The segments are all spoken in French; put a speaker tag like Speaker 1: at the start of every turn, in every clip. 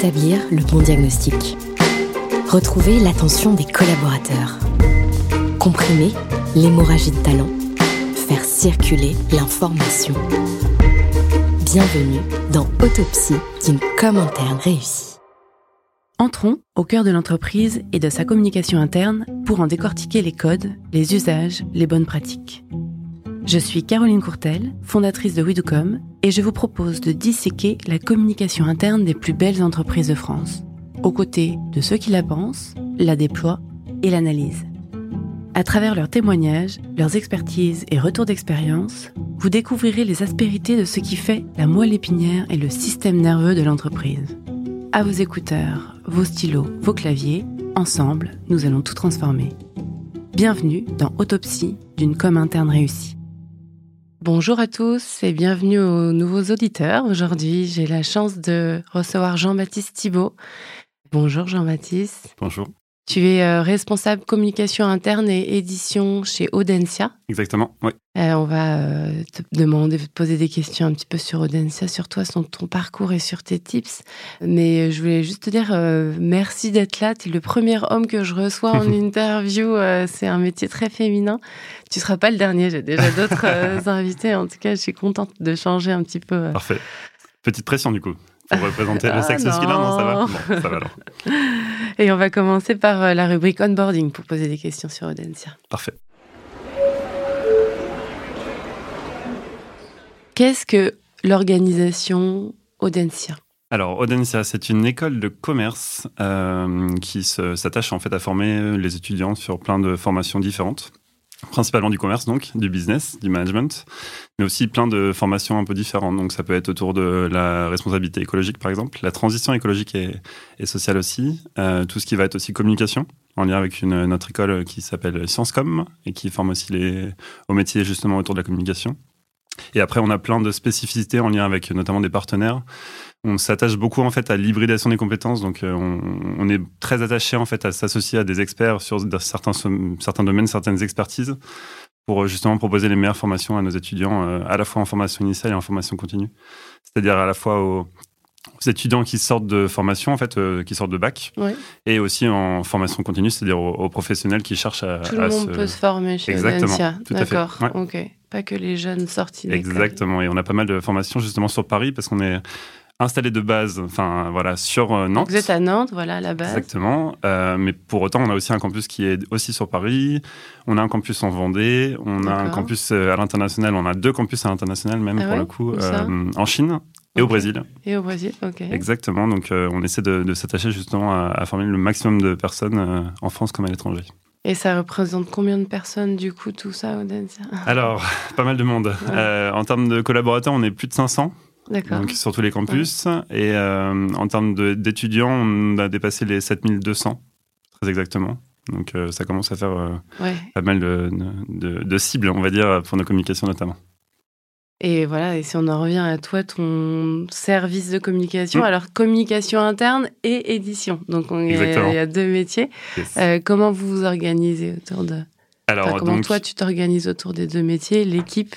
Speaker 1: établir le bon diagnostic. Retrouver l'attention des collaborateurs. Comprimer l'hémorragie de talent. Faire circuler l'information. Bienvenue dans Autopsie d'une com interne réussie.
Speaker 2: Entrons au cœur de l'entreprise et de sa communication interne pour en décortiquer les codes, les usages, les bonnes pratiques. Je suis Caroline Courtel, fondatrice de Widucom, et je vous propose de disséquer la communication interne des plus belles entreprises de France, aux côtés de ceux qui la pensent, la déploient et l'analysent. À travers leurs témoignages, leurs expertises et retours d'expérience, vous découvrirez les aspérités de ce qui fait la moelle épinière et le système nerveux de l'entreprise. À vos écouteurs, vos stylos, vos claviers, ensemble, nous allons tout transformer. Bienvenue dans Autopsie d'une com interne réussie. Bonjour à tous et bienvenue aux nouveaux auditeurs. Aujourd'hui, j'ai la chance de recevoir Jean-Baptiste Thibault. Bonjour Jean-Baptiste.
Speaker 3: Bonjour.
Speaker 2: Tu es euh, responsable communication interne et édition chez Audencia.
Speaker 3: Exactement, oui.
Speaker 2: Euh, on va euh, te demander de te poser des questions un petit peu sur Audencia, sur toi, sur ton parcours et sur tes tips. Mais je voulais juste te dire merci d'être là. Tu es le premier homme que je reçois en interview. C'est un métier très féminin. Tu seras pas le dernier. J'ai déjà d'autres invités. En tout cas, je suis contente de changer un petit peu.
Speaker 3: Parfait. Petite pression du coup pour représenter le ah sexe masculin Non, ça va Bon, ça va alors.
Speaker 2: Et on va commencer par euh, la rubrique onboarding pour poser des questions sur Audencia.
Speaker 3: Parfait.
Speaker 2: Qu'est-ce que l'organisation Audencia?
Speaker 3: Alors, Audencia, c'est une école de commerce euh, qui s'attache en fait à former les étudiants sur plein de formations différentes principalement du commerce, donc du business, du management, mais aussi plein de formations un peu différentes. Donc ça peut être autour de la responsabilité écologique, par exemple, la transition écologique et, sociale aussi, euh, tout ce qui va être aussi communication, en lien avec une, notre école qui s'appelle ScienceCom et qui forme aussi les, aux métiers justement autour de la communication. Et après, on a plein de spécificités en lien avec notamment des partenaires on s'attache beaucoup en fait à l'hybridation des compétences, donc euh, on, est très attaché en fait à s'associer à des experts sur certains, certains domaines, certaines expertises, pour euh, justement proposer les meilleures formations à nos étudiants, euh, à la fois en formation initiale et en formation continue. C'est-à-dire à la fois aux, étudiants qui sortent de formation, en fait, qui sortent de bac, et aussi en formation continue, c'est-à-dire aux, professionnels qui cherchent à.
Speaker 2: Tout le monde peut se former chez
Speaker 3: Exactement,
Speaker 2: D'accord. Ok. Pas que les jeunes sortis.
Speaker 3: Exactement. Et on a pas mal de formations justement sur Paris parce qu'on est installé de base, enfin voilà, sur euh, Nantes.
Speaker 2: Vous êtes à Nantes, voilà, à la base.
Speaker 3: Exactement. Euh, mais pour autant, on a aussi un campus qui est aussi sur Paris. On a un campus en Vendée. On a un campus euh, à l'international. On a deux campus à l'international même
Speaker 2: ah
Speaker 3: pour le coup, en Chine. Et au Brésil.
Speaker 2: Et au Brésil, ok.
Speaker 3: Exactement. Donc, on essaie de, s'attacher justement à, former le maximum de personnes en France comme à l'étranger.
Speaker 2: Et ça représente combien de personnes, du coup, tout ça, Audencia
Speaker 3: Alors, pas mal de monde. en termes de collaborateurs, on est plus de 500 donc sur tous les campus. Et euh, en termes d'étudiants, on a dépassé les 7200, très exactement. Donc euh, ça commence à faire euh, pas mal de, de, cibles, on va dire, pour nos communications notamment.
Speaker 2: Et voilà, et si on en revient à toi, ton service de communication, mm. alors communication interne et édition. Donc il y, a deux métiers. comment vous vous organisez autour de... Alors, comment toi tu t'organises autour des deux métiers, l'équipe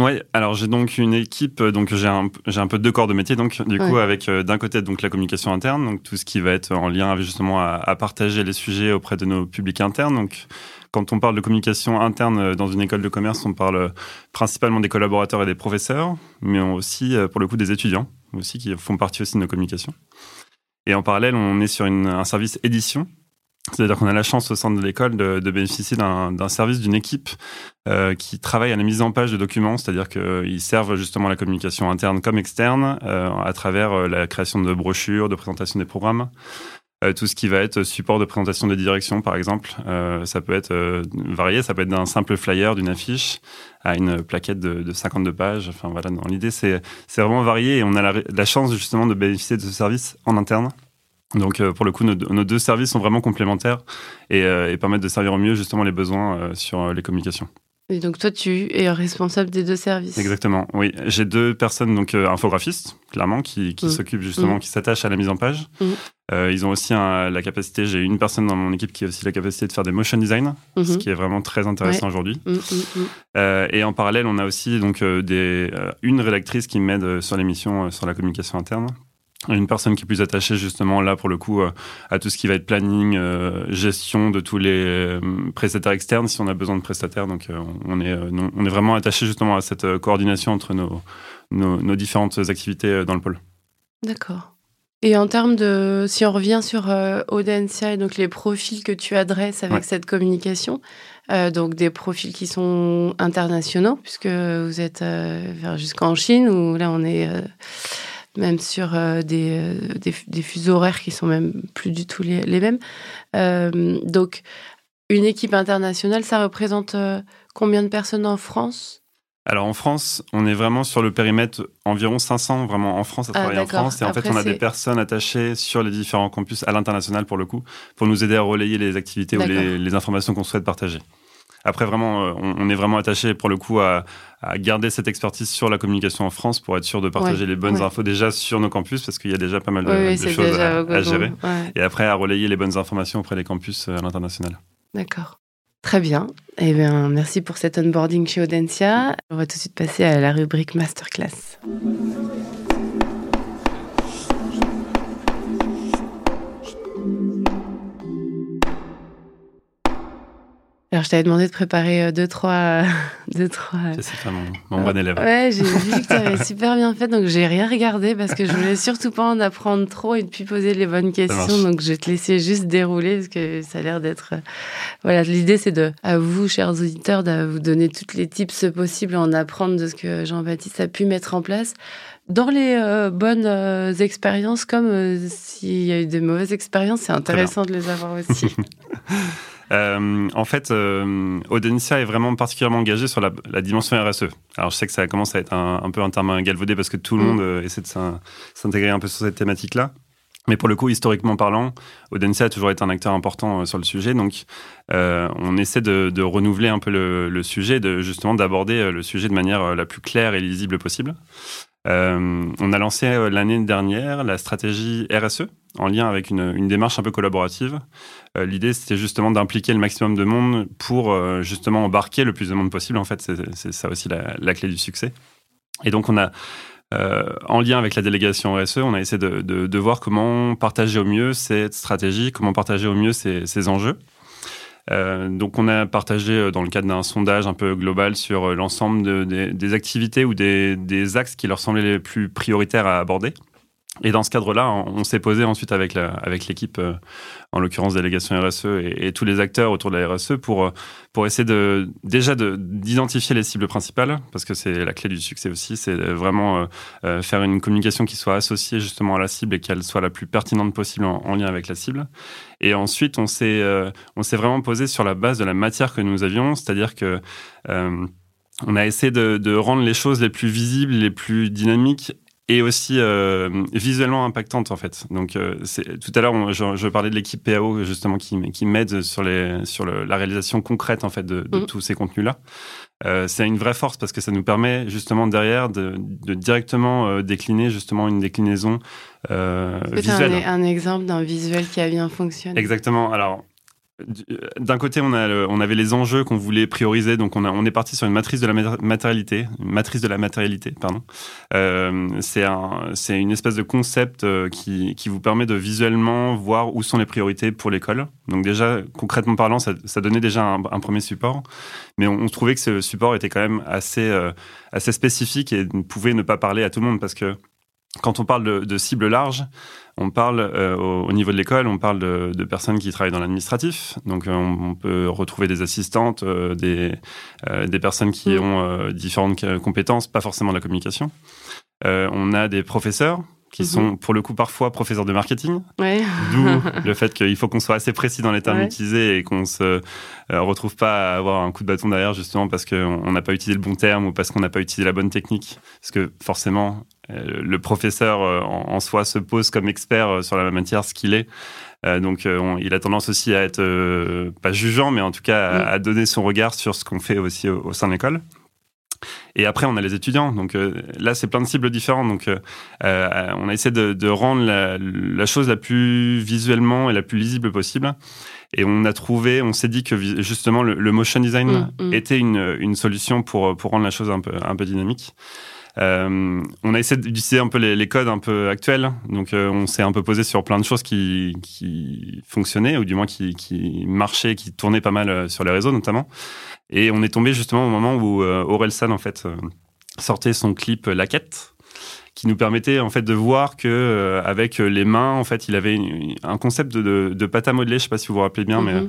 Speaker 3: oui, alors j'ai donc une équipe, euh, donc j'ai un, j'ai un peu deux corps de métier, donc du coup avec euh, d'un côté donc la communication interne, donc tout ce qui va être en lien justement à, partager les sujets auprès de nos publics internes. Donc quand on parle de communication interne euh, dans une école de commerce, on parle principalement des collaborateurs et des professeurs, mais aussi pour le coup des étudiants aussi qui font partie aussi de nos communications. Et en parallèle, on est sur un service édition c'est-à-dire qu'on a la chance au sein de l'école de, bénéficier d'un service, d'une équipe euh, qui travaille à la mise en page de documents, c'est-à-dire qu'ils servent justement la communication interne comme externe euh, à travers euh, la création de brochures, de présentation des programmes. tout ce qui va être support de présentation des directions, par exemple, ça peut être varié, ça peut être d'un simple flyer, d'une affiche, à une plaquette de, 52 pages. Enfin voilà, l'idée c'est vraiment varié et on a la chance justement de bénéficier de ce service en interne. Donc euh, pour le coup, nos, deux services sont vraiment complémentaires euh, et, permettent de servir au mieux justement les besoins euh, sur les communications.
Speaker 2: Et donc toi, tu es responsable des deux services.
Speaker 3: Exactement. Oui, j'ai deux personnes donc infographistes clairement qui, qui mmh. s'occupent justement, mmh. qui s'attachent à la mise en page. Mmh. ils ont aussi la capacité. J'ai une personne dans mon équipe qui a aussi la capacité de faire des motion design, ce qui est vraiment très intéressant aujourd'hui. et en parallèle, on a aussi donc des, une rédactrice qui m'aide sur l'émission sur la communication interne une personne qui est plus attachée justement là pour le coup à tout ce qui va être planning, gestion de tous les prestataires externes si on a besoin de prestataires. Donc on est on est vraiment attaché justement à cette coordination entre nos, nos différentes activités dans le pôle.
Speaker 2: D'accord. Et en termes de, si on revient sur euh, Audencia et donc les profils que tu adresses avec cette communication, euh, donc des profils qui sont internationaux, puisque vous êtes euh, jusqu'en Chine, où là on est euh, même sur des, des, fuseaux horaires qui sont même plus du tout les, les mêmes. donc une équipe internationale, ça représente combien de personnes en France?
Speaker 3: Alors en France, on est vraiment sur le périmètre environ 500 vraiment en France à ah, travailler en France. Et en fait, on a des personnes attachées sur les différents campus à l'international pour le coup, pour nous aider à relayer les activités ou les, informations qu'on souhaite partager. Après, vraiment, euh, on, est vraiment attaché pour le coup à, garder cette expertise sur la communication en France pour être sûr de partager les bonnes infos déjà sur nos campus parce qu'il y a déjà pas mal de, choses à, gérer. Et après, à relayer les bonnes informations auprès des campus euh, à l'international.
Speaker 2: D'accord. Très bien. Eh bien, merci pour cet onboarding chez Audencia. On va tout de suite passer à la rubrique Masterclass. Alors, je t'avais demandé de préparer euh, deux, trois.
Speaker 3: deux, trois... C'est mon, mon bon élève.
Speaker 2: Ouais, j'ai vu que tu avais super bien fait, donc j'ai rien regardé parce que je voulais surtout pas en apprendre trop et puis poser les bonnes questions. Donc, je vais te laisser juste dérouler parce que ça a l'air d'être. Euh, voilà, l'idée, c'est de, à vous, chers auditeurs, de vous donner toutes les tips possibles, en apprendre de ce que Jean-Baptiste a pu mettre en place dans les euh, bonnes expériences, comme s'il y a eu des mauvaises expériences, c'est intéressant de les avoir aussi.
Speaker 3: Euh, en fait, euh, est vraiment particulièrement engagé sur la, dimension RSE. Alors, je sais que ça commence à être un, peu un terme galvaudé parce que tout le mm. monde euh, essaie de s'intégrer un peu sur cette thématique-là. Mais pour le coup, historiquement parlant, Audencia a toujours été un acteur important euh, sur le sujet. Donc, on essaie de, renouveler un peu le, le sujet, de, justement d'aborder le sujet de manière la plus claire et lisible possible. on a lancé l'année dernière la stratégie RSE, en lien avec une, démarche un peu collaborative. Euh, l'idée, c'était justement d'impliquer le maximum de monde pour euh, justement embarquer le plus de monde possible. En fait, c'est ça aussi la, clé du succès. Et donc, on a, euh, en lien avec la délégation RSE, on a essayé de, voir comment partager au mieux cette stratégie, comment partager au mieux ces, enjeux. donc, on a partagé dans le cadre d'un sondage un peu global sur l'ensemble des activités ou des, des, axes qui leur semblaient les plus prioritaires à aborder. Et dans ce cadre-là, on s'est posé ensuite avec avec l'équipe, euh, en l'occurrence délégation RSE et, tous les acteurs autour de la RSE pour euh, pour essayer de déjà d'identifier les cibles principales parce que c'est la clé du succès aussi, c'est vraiment euh, faire une communication qui soit associée justement à la cible et qu'elle soit la plus pertinente possible en, lien avec la cible. Et ensuite, on s'est on s'est vraiment posé sur la base de la matière que nous avions, c'est-à-dire que on a essayé de, de, rendre les choses les plus visibles, les plus dynamiques et aussi euh, visuellement impactante en fait. Donc euh, tout à l'heure je, je, parlais de l'équipe PAO justement qui, qui m'aide sur les sur le, la réalisation concrète en fait de, de mmh. tous ces contenus là. Euh, c'est une vraie force parce que ça nous permet justement derrière de, de directement décliner justement une déclinaison visuelle.
Speaker 2: Un, un exemple d'un visuel qui a bien fonctionné.
Speaker 3: Exactement. Alors d'un côté, on, on avait les enjeux qu'on voulait prioriser, donc on, on est parti sur une matrice de la matérialité, une matrice de la matérialité, pardon. Euh, c'est un, c'est une espèce de concept euh, qui, vous permet de visuellement voir où sont les priorités pour l'école. Donc déjà, concrètement parlant, ça, donnait déjà un, premier support, mais on, trouvait que ce support était quand même assez, euh, spécifique et pouvait ne pas parler à tout le monde parce que quand on parle de cible large, on parle euh, au, niveau de l'école, on parle de, personnes qui travaillent dans l'administratif. Donc euh, on, peut retrouver des assistantes, euh, des, des personnes qui mm. ont différentes compétences, pas forcément la communication. on a des professeurs qui mm-hmm. sont pour le coup parfois professeurs de marketing. D'où le fait qu'il faut qu'on soit assez précis dans les termes utilisés et qu'on se retrouve pas à avoir un coup de bâton derrière justement parce qu'on n'a pas utilisé le bon terme ou parce qu'on n'a pas utilisé la bonne technique. Parce que forcément, le professeur euh, en, soi se pose comme expert euh, sur la matière, ce qu'il est. donc, il a tendance aussi à être pas jugeant, mais en tout cas à, donner son regard sur ce qu'on fait aussi au, sein de l'école. Et après, on a les étudiants. Donc là, c'est plein de cibles différentes. Donc, on a essayé de, rendre la, chose la plus visuellement et la plus lisible possible. Et on a trouvé, on s'est dit que justement le, motion design mm, mm. était une, une, solution pour, pour rendre la chose un peu, un peu dynamique. Euh, on a essayé d'utiliser un peu les, codes un peu actuels. Donc, euh, on s'est un peu posé sur plein de choses qui, fonctionnaient, ou du moins qui, marchaient, qui tournaient pas mal euh, sur les réseaux notamment. Et on est tombé justement au moment où Orelsan, en fait, sortait son clip La Quête qui nous permettait en fait de voir que avec les mains en fait il avait un concept de, de, pâte à modeler je sais pas si vous vous rappelez bien mais mm-hmm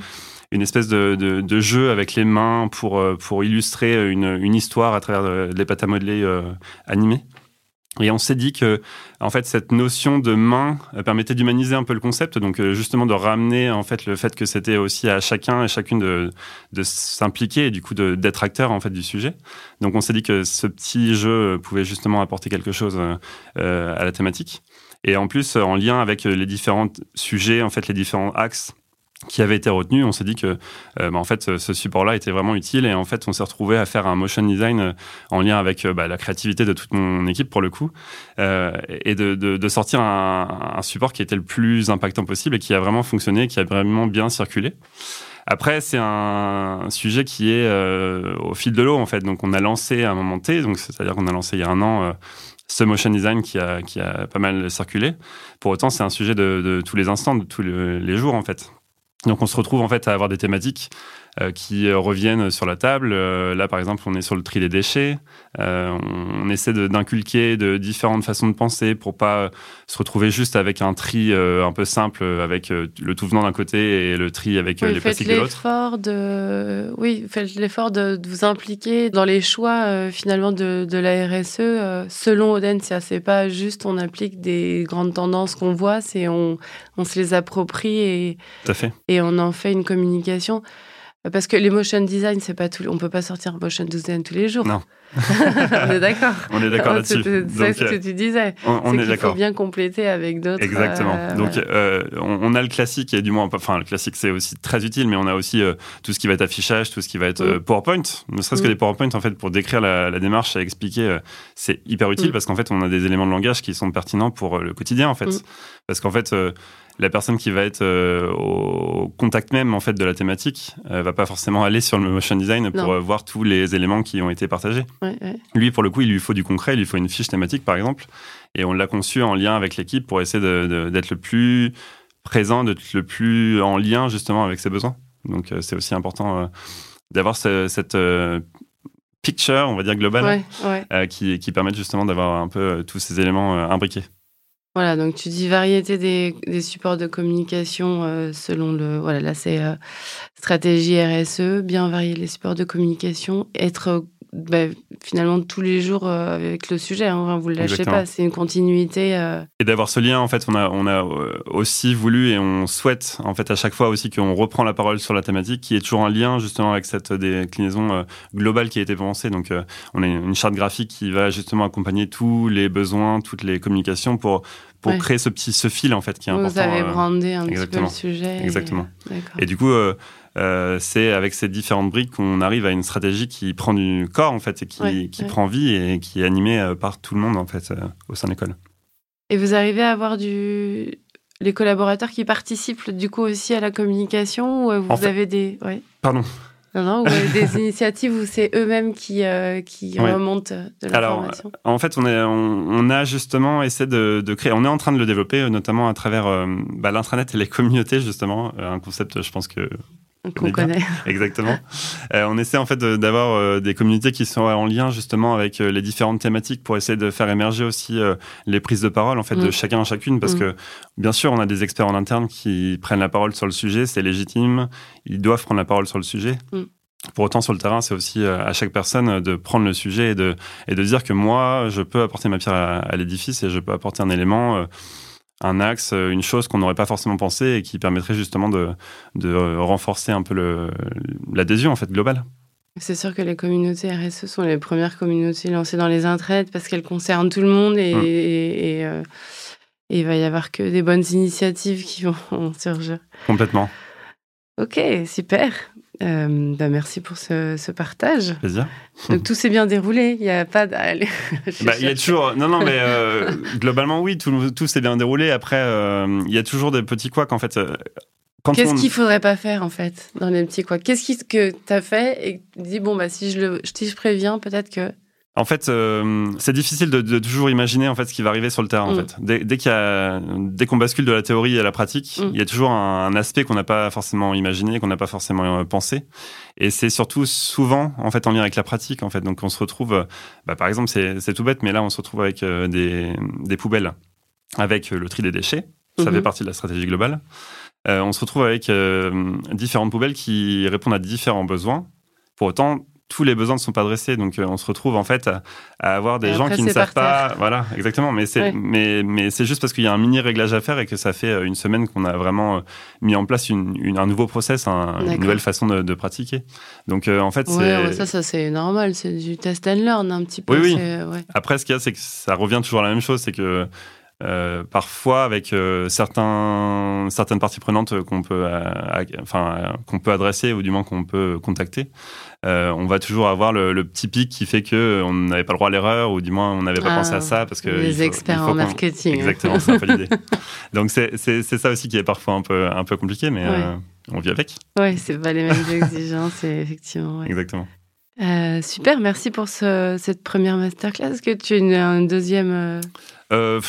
Speaker 3: une espèce de, jeu avec les mains pour, euh, illustrer une, histoire à travers euh, des pâtes à modeler euh, animées. Et on s'est dit que, en fait, cette notion de main permettait d'humaniser un peu le concept, donc justement de ramener en fait le fait que c'était aussi à chacun et chacune de, s'impliquer et du coup d'être acteur en fait du sujet. Donc on s'est dit que ce petit jeu pouvait justement apporter quelque chose à la thématique. Et en plus, en lien avec les différents sujets, en fait, les différents axes qui avait été retenu, on s'est dit que euh, bah, en fait ce support-là était vraiment utile et en fait on s'est retrouvé à faire un motion design euh, en lien avec euh, bah, la créativité de toute mon équipe pour le coup et de, sortir un, un, support qui était le plus impactant possible et qui a vraiment fonctionné, qui a vraiment bien circulé. Après, c'est un, sujet qui est au fil de l'eau en fait. Donc on a lancé à un moment T, donc c'est-à-dire qu'on a lancé il y a un an ce motion design qui a, qui a pas mal circulé. Pour autant, c'est un sujet de, de, tous les instants, de tous les jours en fait. Donc on se retrouve en fait à avoir des thématiques qui euh, reviennent sur la table. Euh, là, par exemple, on est sur le tri des déchets. on, essaie d'inculquer de, différentes façons de penser pour pas se retrouver juste avec un tri un peu simple, avec le tout venant d'un côté et le tri avec les plastiques de l'autre.
Speaker 2: De... Oui, faites l'effort de, vous impliquer dans les choix finalement de, de, la RSE. selon Oden, c'est pas juste on applique des grandes tendances qu'on voit, c'est on, on se les approprie et,
Speaker 3: Tout à fait.
Speaker 2: et on en fait une communication. Parce que les motion design, c'est pas tout. On peut pas sortir motion design tous les jours.
Speaker 3: Non.
Speaker 2: on est d'accord.
Speaker 3: On est d'accord là-dessus.
Speaker 2: C'est ce que tu disais. On, est, d'accord. Il faut bien compléter avec d'autres.
Speaker 3: Exactement. Euh, Donc, euh, on, a le classique et du moins, enfin, le classique c'est aussi très utile, mais on a aussi euh, tout ce qui va être affichage, tout ce qui va être mm. PowerPoint. Ne serait-ce que mm. des PowerPoint, en fait, pour décrire la, démarche et expliquer, c'est hyper utile mm. parce qu'en fait, on a des éléments de langage qui sont pertinents pour le quotidien, en fait. Parce qu'en fait la personne qui va être euh, au contact même en fait de la thématique euh, va pas forcément aller sur le motion design pour euh, voir tous les éléments qui ont été partagés. Lui, pour le coup, il lui faut du concret, il lui faut une fiche thématique par exemple, et on l'a conçu en lien avec l'équipe pour essayer d'être le plus présent, d'être le plus en lien justement avec ses besoins. Donc c'est aussi important d'avoir cette picture, on va dire globale, qui, qui permet justement d'avoir un peu tous ces éléments imbriqués.
Speaker 2: Voilà, donc tu dis variété des, supports de communication euh, selon le. Voilà, là c'est euh, stratégie RSE, bien varier les supports de communication, être bah, finalement tous les jours euh, avec le sujet. Hein, vous ne le lâchez pas, c'est une continuité. Euh.
Speaker 3: Et d'avoir ce lien, en fait, on a, on a euh, aussi voulu et on souhaite, en fait, à chaque fois aussi qu'on reprend la parole sur la thématique, qui est toujours un lien justement avec cette déclinaison globale qui a été pensée. Donc, on a une charte graphique qui va justement accompagner tous les besoins, toutes les communications pour pour créer ce petit ce fil en fait qui est important.
Speaker 2: Vous avez brandé un petit peu le sujet.
Speaker 3: Exactement. Et, et du coup, euh, c'est avec ces différentes briques qu'on arrive à une stratégie qui prend du corps en fait et qui, qui prend vie et qui est animée euh, par tout le monde en fait euh, au sein de l'école.
Speaker 2: Et vous arrivez à avoir du les collaborateurs qui participent du coup aussi à la communication ou vous avez des
Speaker 3: Pardon.
Speaker 2: Non, non, ou des initiatives où c'est eux-mêmes qui, qui remontent de l'information.
Speaker 3: Alors, en fait, on, est, on, a justement essayé de, de, créer, on est en train de le développer, notamment à travers bah, l'intranet et les communautés, justement. Un concept, je pense que
Speaker 2: qu'on connaît.
Speaker 3: Exactement. Euh, on essaie en fait d'avoir euh, des communautés qui sont en lien justement avec euh, les différentes thématiques pour essayer de faire émerger aussi les prises de parole en fait de mm. chacun à chacune parce mm. que bien sûr on a des experts en interne qui prennent la parole sur le sujet, c'est légitime, ils doivent prendre la parole sur le sujet. Mm. Pour autant, sur le terrain, c'est aussi à chaque personne de prendre le sujet et de, et de dire que moi, je peux apporter ma pierre à, à l'édifice et je peux apporter un élément un axe, euh, une chose qu'on n'aurait pas forcément pensé et qui permettrait justement de, de renforcer un peu l'adhésion en fait globale.
Speaker 2: C'est sûr que les communautés RSE sont les premières communautés lancées dans les intraites parce qu'elles concernent tout le monde et, hum. et, euh, et, il va y avoir que des bonnes initiatives qui vont surgir.
Speaker 3: Complètement.
Speaker 2: Ok, super. Euh, bah merci pour ce, ce, partage.
Speaker 3: Plaisir.
Speaker 2: Donc tout s'est bien déroulé. Il n'y a pas.
Speaker 3: bah, il y a toujours. Non, non, mais euh, globalement oui, tout, tout s'est bien déroulé. Après, euh, il y a toujours des petits couacs en fait.
Speaker 2: Qu'est-ce qu'il faudrait pas faire en fait dans les petits couacs? Qu'est-ce que tu as fait et dis bon bah si je le si je préviens peut-être que
Speaker 3: En fait, euh, c'est difficile de, toujours imaginer en fait ce qui va arriver sur le terrain. En
Speaker 2: Mm.
Speaker 3: fait, dès, dès qu'il y a, dès qu'on bascule de la théorie à la pratique,
Speaker 2: Mm.
Speaker 3: il y a toujours un, un aspect qu'on n'a pas forcément imaginé, qu'on n'a pas forcément euh, pensé. Et c'est surtout souvent en fait en lien avec la pratique. En fait, donc on se retrouve, euh, bah, par exemple, c'est tout bête, mais là on se retrouve avec euh, des, des poubelles, avec le tri des déchets. Ça
Speaker 2: Mhm.
Speaker 3: fait partie de la stratégie globale. Euh, on se retrouve avec différentes poubelles qui répondent à différents besoins. Pour autant, tous les besoins ne sont pas adressés. Donc, euh, on se retrouve en fait à, à avoir des
Speaker 2: Et
Speaker 3: gens
Speaker 2: après,
Speaker 3: qui ne savent pas. Voilà, exactement. Mais c'est
Speaker 2: Ouais.
Speaker 3: mais mais c'est juste parce qu'il y a un mini réglage à faire et que ça fait euh, une semaine qu'on a vraiment euh, mis en place une, une- un nouveau process, un- une nouvelle façon de, de pratiquer. Donc, euh, en fait,
Speaker 2: Ouais,
Speaker 3: c'est
Speaker 2: ouais, ça, ça c'est normal, c'est du test and learn un petit peu.
Speaker 3: Oui, oui.
Speaker 2: c'est- ouais.
Speaker 3: Après, ce qu'il y a, c'est que ça revient toujours à la même chose, c'est que euh, parfois, avec euh, certains, certaines parties prenantes qu'on peut, enfin, qu'on peut adresser ou du moins qu'on peut contacter, euh, on va toujours avoir le, le petit pic qui fait que on n'avait pas le droit à l'erreur ou du moins on n'avait pas
Speaker 2: Ah,
Speaker 3: pensé à ça parce que
Speaker 2: Les
Speaker 3: faut-
Speaker 2: experts en marketing.
Speaker 3: Exactement, c'est un peu l'idée. Donc c'est ça aussi qui est parfois un peu un peu compliqué, mais
Speaker 2: Ouais.
Speaker 3: euh, on vit avec.
Speaker 2: Ouais, c'est pas les mêmes exigences, effectivement. ouais.
Speaker 3: Exactement.
Speaker 2: Euh, super, merci pour ce- cette première masterclass. Est-ce que tu as une, une deuxième euh,
Speaker 3: Euh,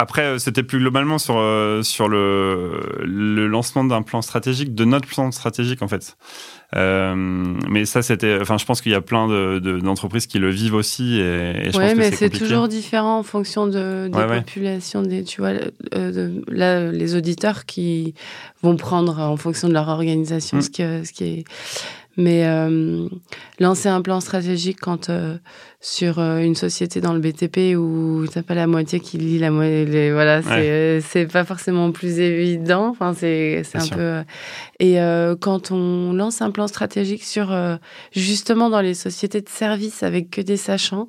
Speaker 3: après, euh, c'était plus globalement sur, euh, sur le, le lancement d'un plan stratégique, de notre plan stratégique en fait. Euh, mais ça, c'était. Enfin, je pense qu'il y a plein de- de- d'entreprises qui le vivent aussi, et, et je
Speaker 2: Ouais,
Speaker 3: pense que
Speaker 2: mais
Speaker 3: c'est
Speaker 2: toujours différent en fonction de, des
Speaker 3: Ouais,
Speaker 2: populations, des, tu vois, euh, de- là, les auditeurs qui vont prendre en fonction de leur organisation
Speaker 3: Mm.
Speaker 2: ce, que, ce qui est. Mais euh, lancer un plan stratégique quand euh, sur euh, une société dans le BTP où t'as pas la moitié qui lit la moitié, voilà, c'est euh, c'est pas forcément plus évident. Enfin, c'est un
Speaker 3: sûr.
Speaker 2: peu. Et quand on lance un plan stratégique sur justement dans les sociétés de services avec que des sachants,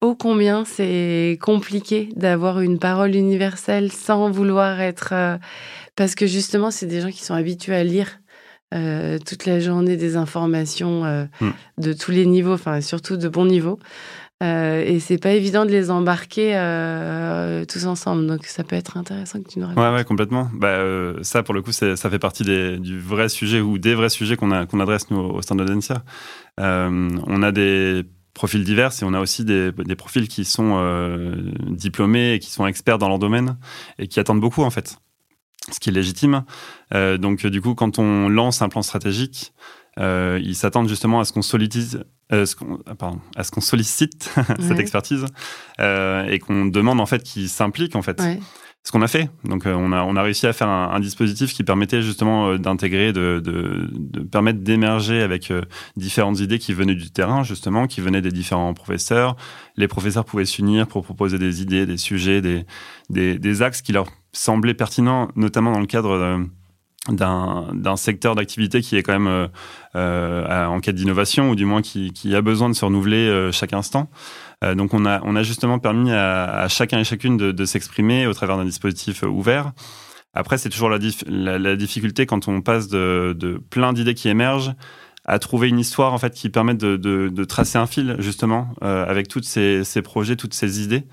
Speaker 2: ô combien c'est compliqué d'avoir une parole universelle sans vouloir être... parce que justement, c'est des gens qui sont habitués à lire euh, toute la journée des informations euh,
Speaker 3: Mm.
Speaker 2: de tous les niveaux, enfin surtout de bons niveaux. Euh, et c'est pas évident de les embarquer euh, tous ensemble. Donc ça peut être intéressant que tu nous racontes.
Speaker 3: Ouais, ouais, complètement. Bah, euh, ça, pour le coup, ça fait partie des, du vrai sujet ou des vrais sujets qu'on a- qu'on adresse nous au Densia. Euh, on a des profils divers et on a aussi des, des profils qui sont diplômés et qui sont experts dans leur domaine et qui attendent beaucoup en fait, ce qui est légitime. Euh, donc du coup, quand on lance un plan stratégique, euh, ils s'attendent justement à ce qu'on sollicite, euh, ce qu'on- pardon, à ce qu'on sollicite cette
Speaker 2: Ouais.
Speaker 3: expertise euh, et qu'on demande en fait qu'ils s'impliquent en fait
Speaker 2: Ouais.
Speaker 3: ce qu'on a fait. Donc, euh, on, a, on a réussi à faire un, un dispositif qui permettait justement euh, d'intégrer, de, de, de permettre d'émerger avec euh, différentes idées qui venaient du terrain, justement, qui venaient des différents professeurs. Les professeurs pouvaient s'unir pour proposer des idées, des sujets, des, des, des axes qui leur semblaient pertinents, notamment dans le cadre euh, d'un secteur d'activité qui est quand même euh, euh, en quête d'innovation ou du moins qui, qui a besoin de se renouveler chaque instant. Donc on a, on a justement permis à, chacun et chacune de, s'exprimer au travers d'un dispositif ouvert. Après, c'est toujours la, la, difficulté quand on passe de, de plein d'idées qui émergent à trouver une histoire en fait qui permette de, de, tracer un fil justement avec toutes ces, ces projets, toutes ces idées.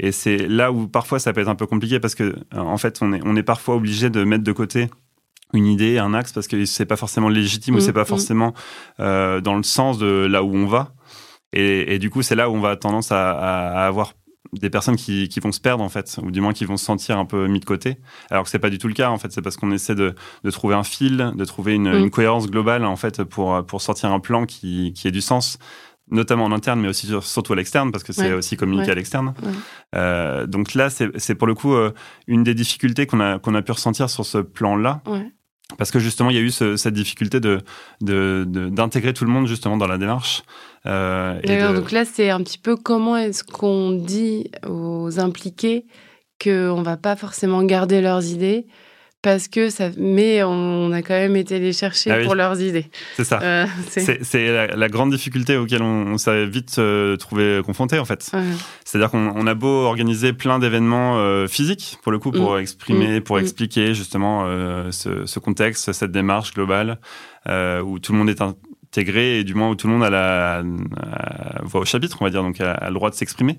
Speaker 3: Et c'est là où parfois ça peut être un peu compliqué parce que euh, en fait on est, on est parfois obligé de mettre de côté une idée, un axe parce que c'est pas forcément légitime ou
Speaker 2: Mm,
Speaker 3: c'est pas
Speaker 2: mm.
Speaker 3: forcément euh, dans le sens de là où on va. Et, et du coup, c'est là où on va tendance à, à- à avoir des personnes qui, qui vont se perdre en fait, ou du moins qui vont se sentir un peu mis de côté. Alors que c'est pas du tout le cas en fait. C'est parce qu'on essaie de, de trouver un fil, de trouver une,
Speaker 2: Mm.
Speaker 3: une cohérence globale en fait pour pour sortir un plan qui qui ait du sens notamment en interne, mais aussi sur- surtout à l'externe, parce que c'est
Speaker 2: Ouais.
Speaker 3: aussi communiqué
Speaker 2: Ouais.
Speaker 3: à l'externe.
Speaker 2: Ouais.
Speaker 3: Euh, donc là, c'est pour le coup euh, une des difficultés qu'on a, qu'on a pu ressentir sur ce plan-là, parce que justement, il y a eu ce- cette difficulté de d'intégrer tout le monde justement dans la démarche. Euh, de-
Speaker 2: donc là, c'est un petit peu comment est-ce qu'on dit aux impliqués qu'on va pas forcément garder leurs idées, parce que ça. Mais on a quand même été les chercher
Speaker 3: Ah oui.
Speaker 2: pour leurs idées.
Speaker 3: c'est ça.
Speaker 2: Euh, c'est-
Speaker 3: la, la grande difficulté auquel on, on s'est vite euh, trouvé confronté en fait.
Speaker 2: Ouais.
Speaker 3: C'est-à-dire qu'on on a beau organiser plein d'événements euh, physiques pour le coup pour exprimer, pour
Speaker 2: Mm.
Speaker 3: expliquer justement ce, ce contexte, cette démarche globale où tout le monde est intégré et du moins où tout le monde a la, a voix au chapitre, on va dire, donc a, a le droit de s'exprimer.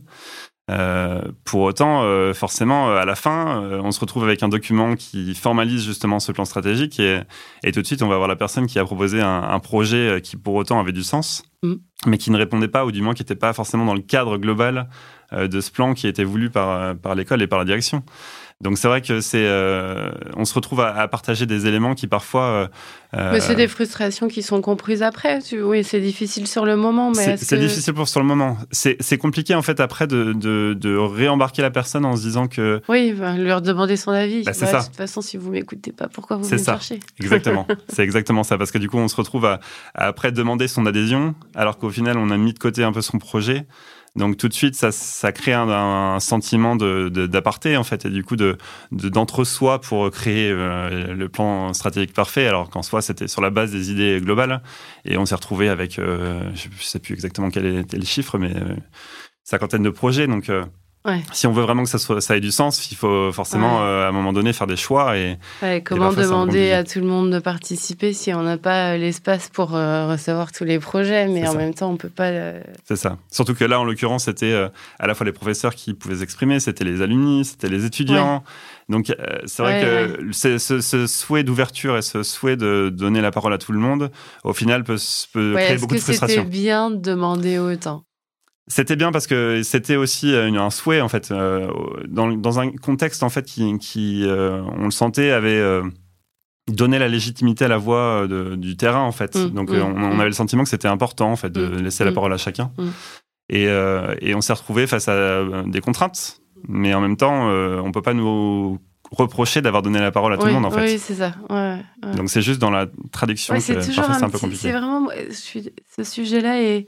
Speaker 3: Euh, pour autant, euh, forcément, à la fin, on se retrouve avec un document qui formalise justement ce plan stratégique et, et tout de suite, on va avoir la personne qui a proposé un, projet qui pour autant avait du sens, mm. mais qui ne répondait pas, ou du moins qui n'était pas forcément dans le cadre global de ce plan qui était voulu par, par l'école et par la direction. Donc c'est vrai que c'est, euh, on se retrouve à, partager des éléments qui parfois. Euh,
Speaker 2: euh, mais c'est des frustrations qui sont comprises après. Oui, c'est difficile sur le moment, mais
Speaker 3: c'est difficile pour sur le moment. C'est compliqué en fait après de, de, de, réembarquer la personne en se disant que.
Speaker 2: Oui, bah, lui redemander son avis.
Speaker 3: Bah, c'est ça.
Speaker 2: De toute façon, si vous m'écoutez pas, pourquoi vous venez
Speaker 3: ça.
Speaker 2: chercher?
Speaker 3: Exactement. c'est exactement ça, parce que du coup, on se retrouve à, à après demander son adhésion, alors qu'au final, on a mis de côté un peu son projet. Donc tout de suite, ça, ça crée un, sentiment d'aparté en fait, et du coup de d'entre-soi pour créer euh, le plan stratégique parfait, alors qu'en soi c'était sur la base des idées globales. Et on s'est retrouvé avec, euh, je ne sais plus exactement quel était le chiffre, mais euh, cinquantaine de projets. Donc si on veut vraiment que ça, soit, ça ait du sens, il faut forcément euh, à un moment donné faire des choix. Et,
Speaker 2: comment demander à tout le monde de participer si on n'a pas euh, l'espace pour euh, recevoir tous les projets, mais en même temps on peut pas.
Speaker 3: C'est ça. Surtout que là, en l'occurrence, c'était à la fois les professeurs qui pouvaient s'exprimer, c'était les alumni, c'était les étudiants. Donc c'est vrai que ce, souhait d'ouverture et ce souhait de donner la parole à tout le monde, au final, peut, peut créer beaucoup de frustration.
Speaker 2: C'était bien de demander autant?
Speaker 3: C'était bien parce que c'était aussi euh, un souhait en fait euh, dans, dans, un contexte en fait qui, qui euh, on le sentait avait donné la légitimité à la voix du terrain en fait. Mmh, Donc mmh, on, mmh. avait le sentiment que c'était important en fait de laisser la parole à chacun. Et, et, on s'est retrouvé face à des contraintes, mais en même temps on peut pas nous reprocher d'avoir donné la parole à tout le monde en fait.
Speaker 2: Oui, c'est ça.
Speaker 3: Donc c'est juste dans la traduction que parfois c'est un peu compliqué.
Speaker 2: C'est vraiment ce sujet-là est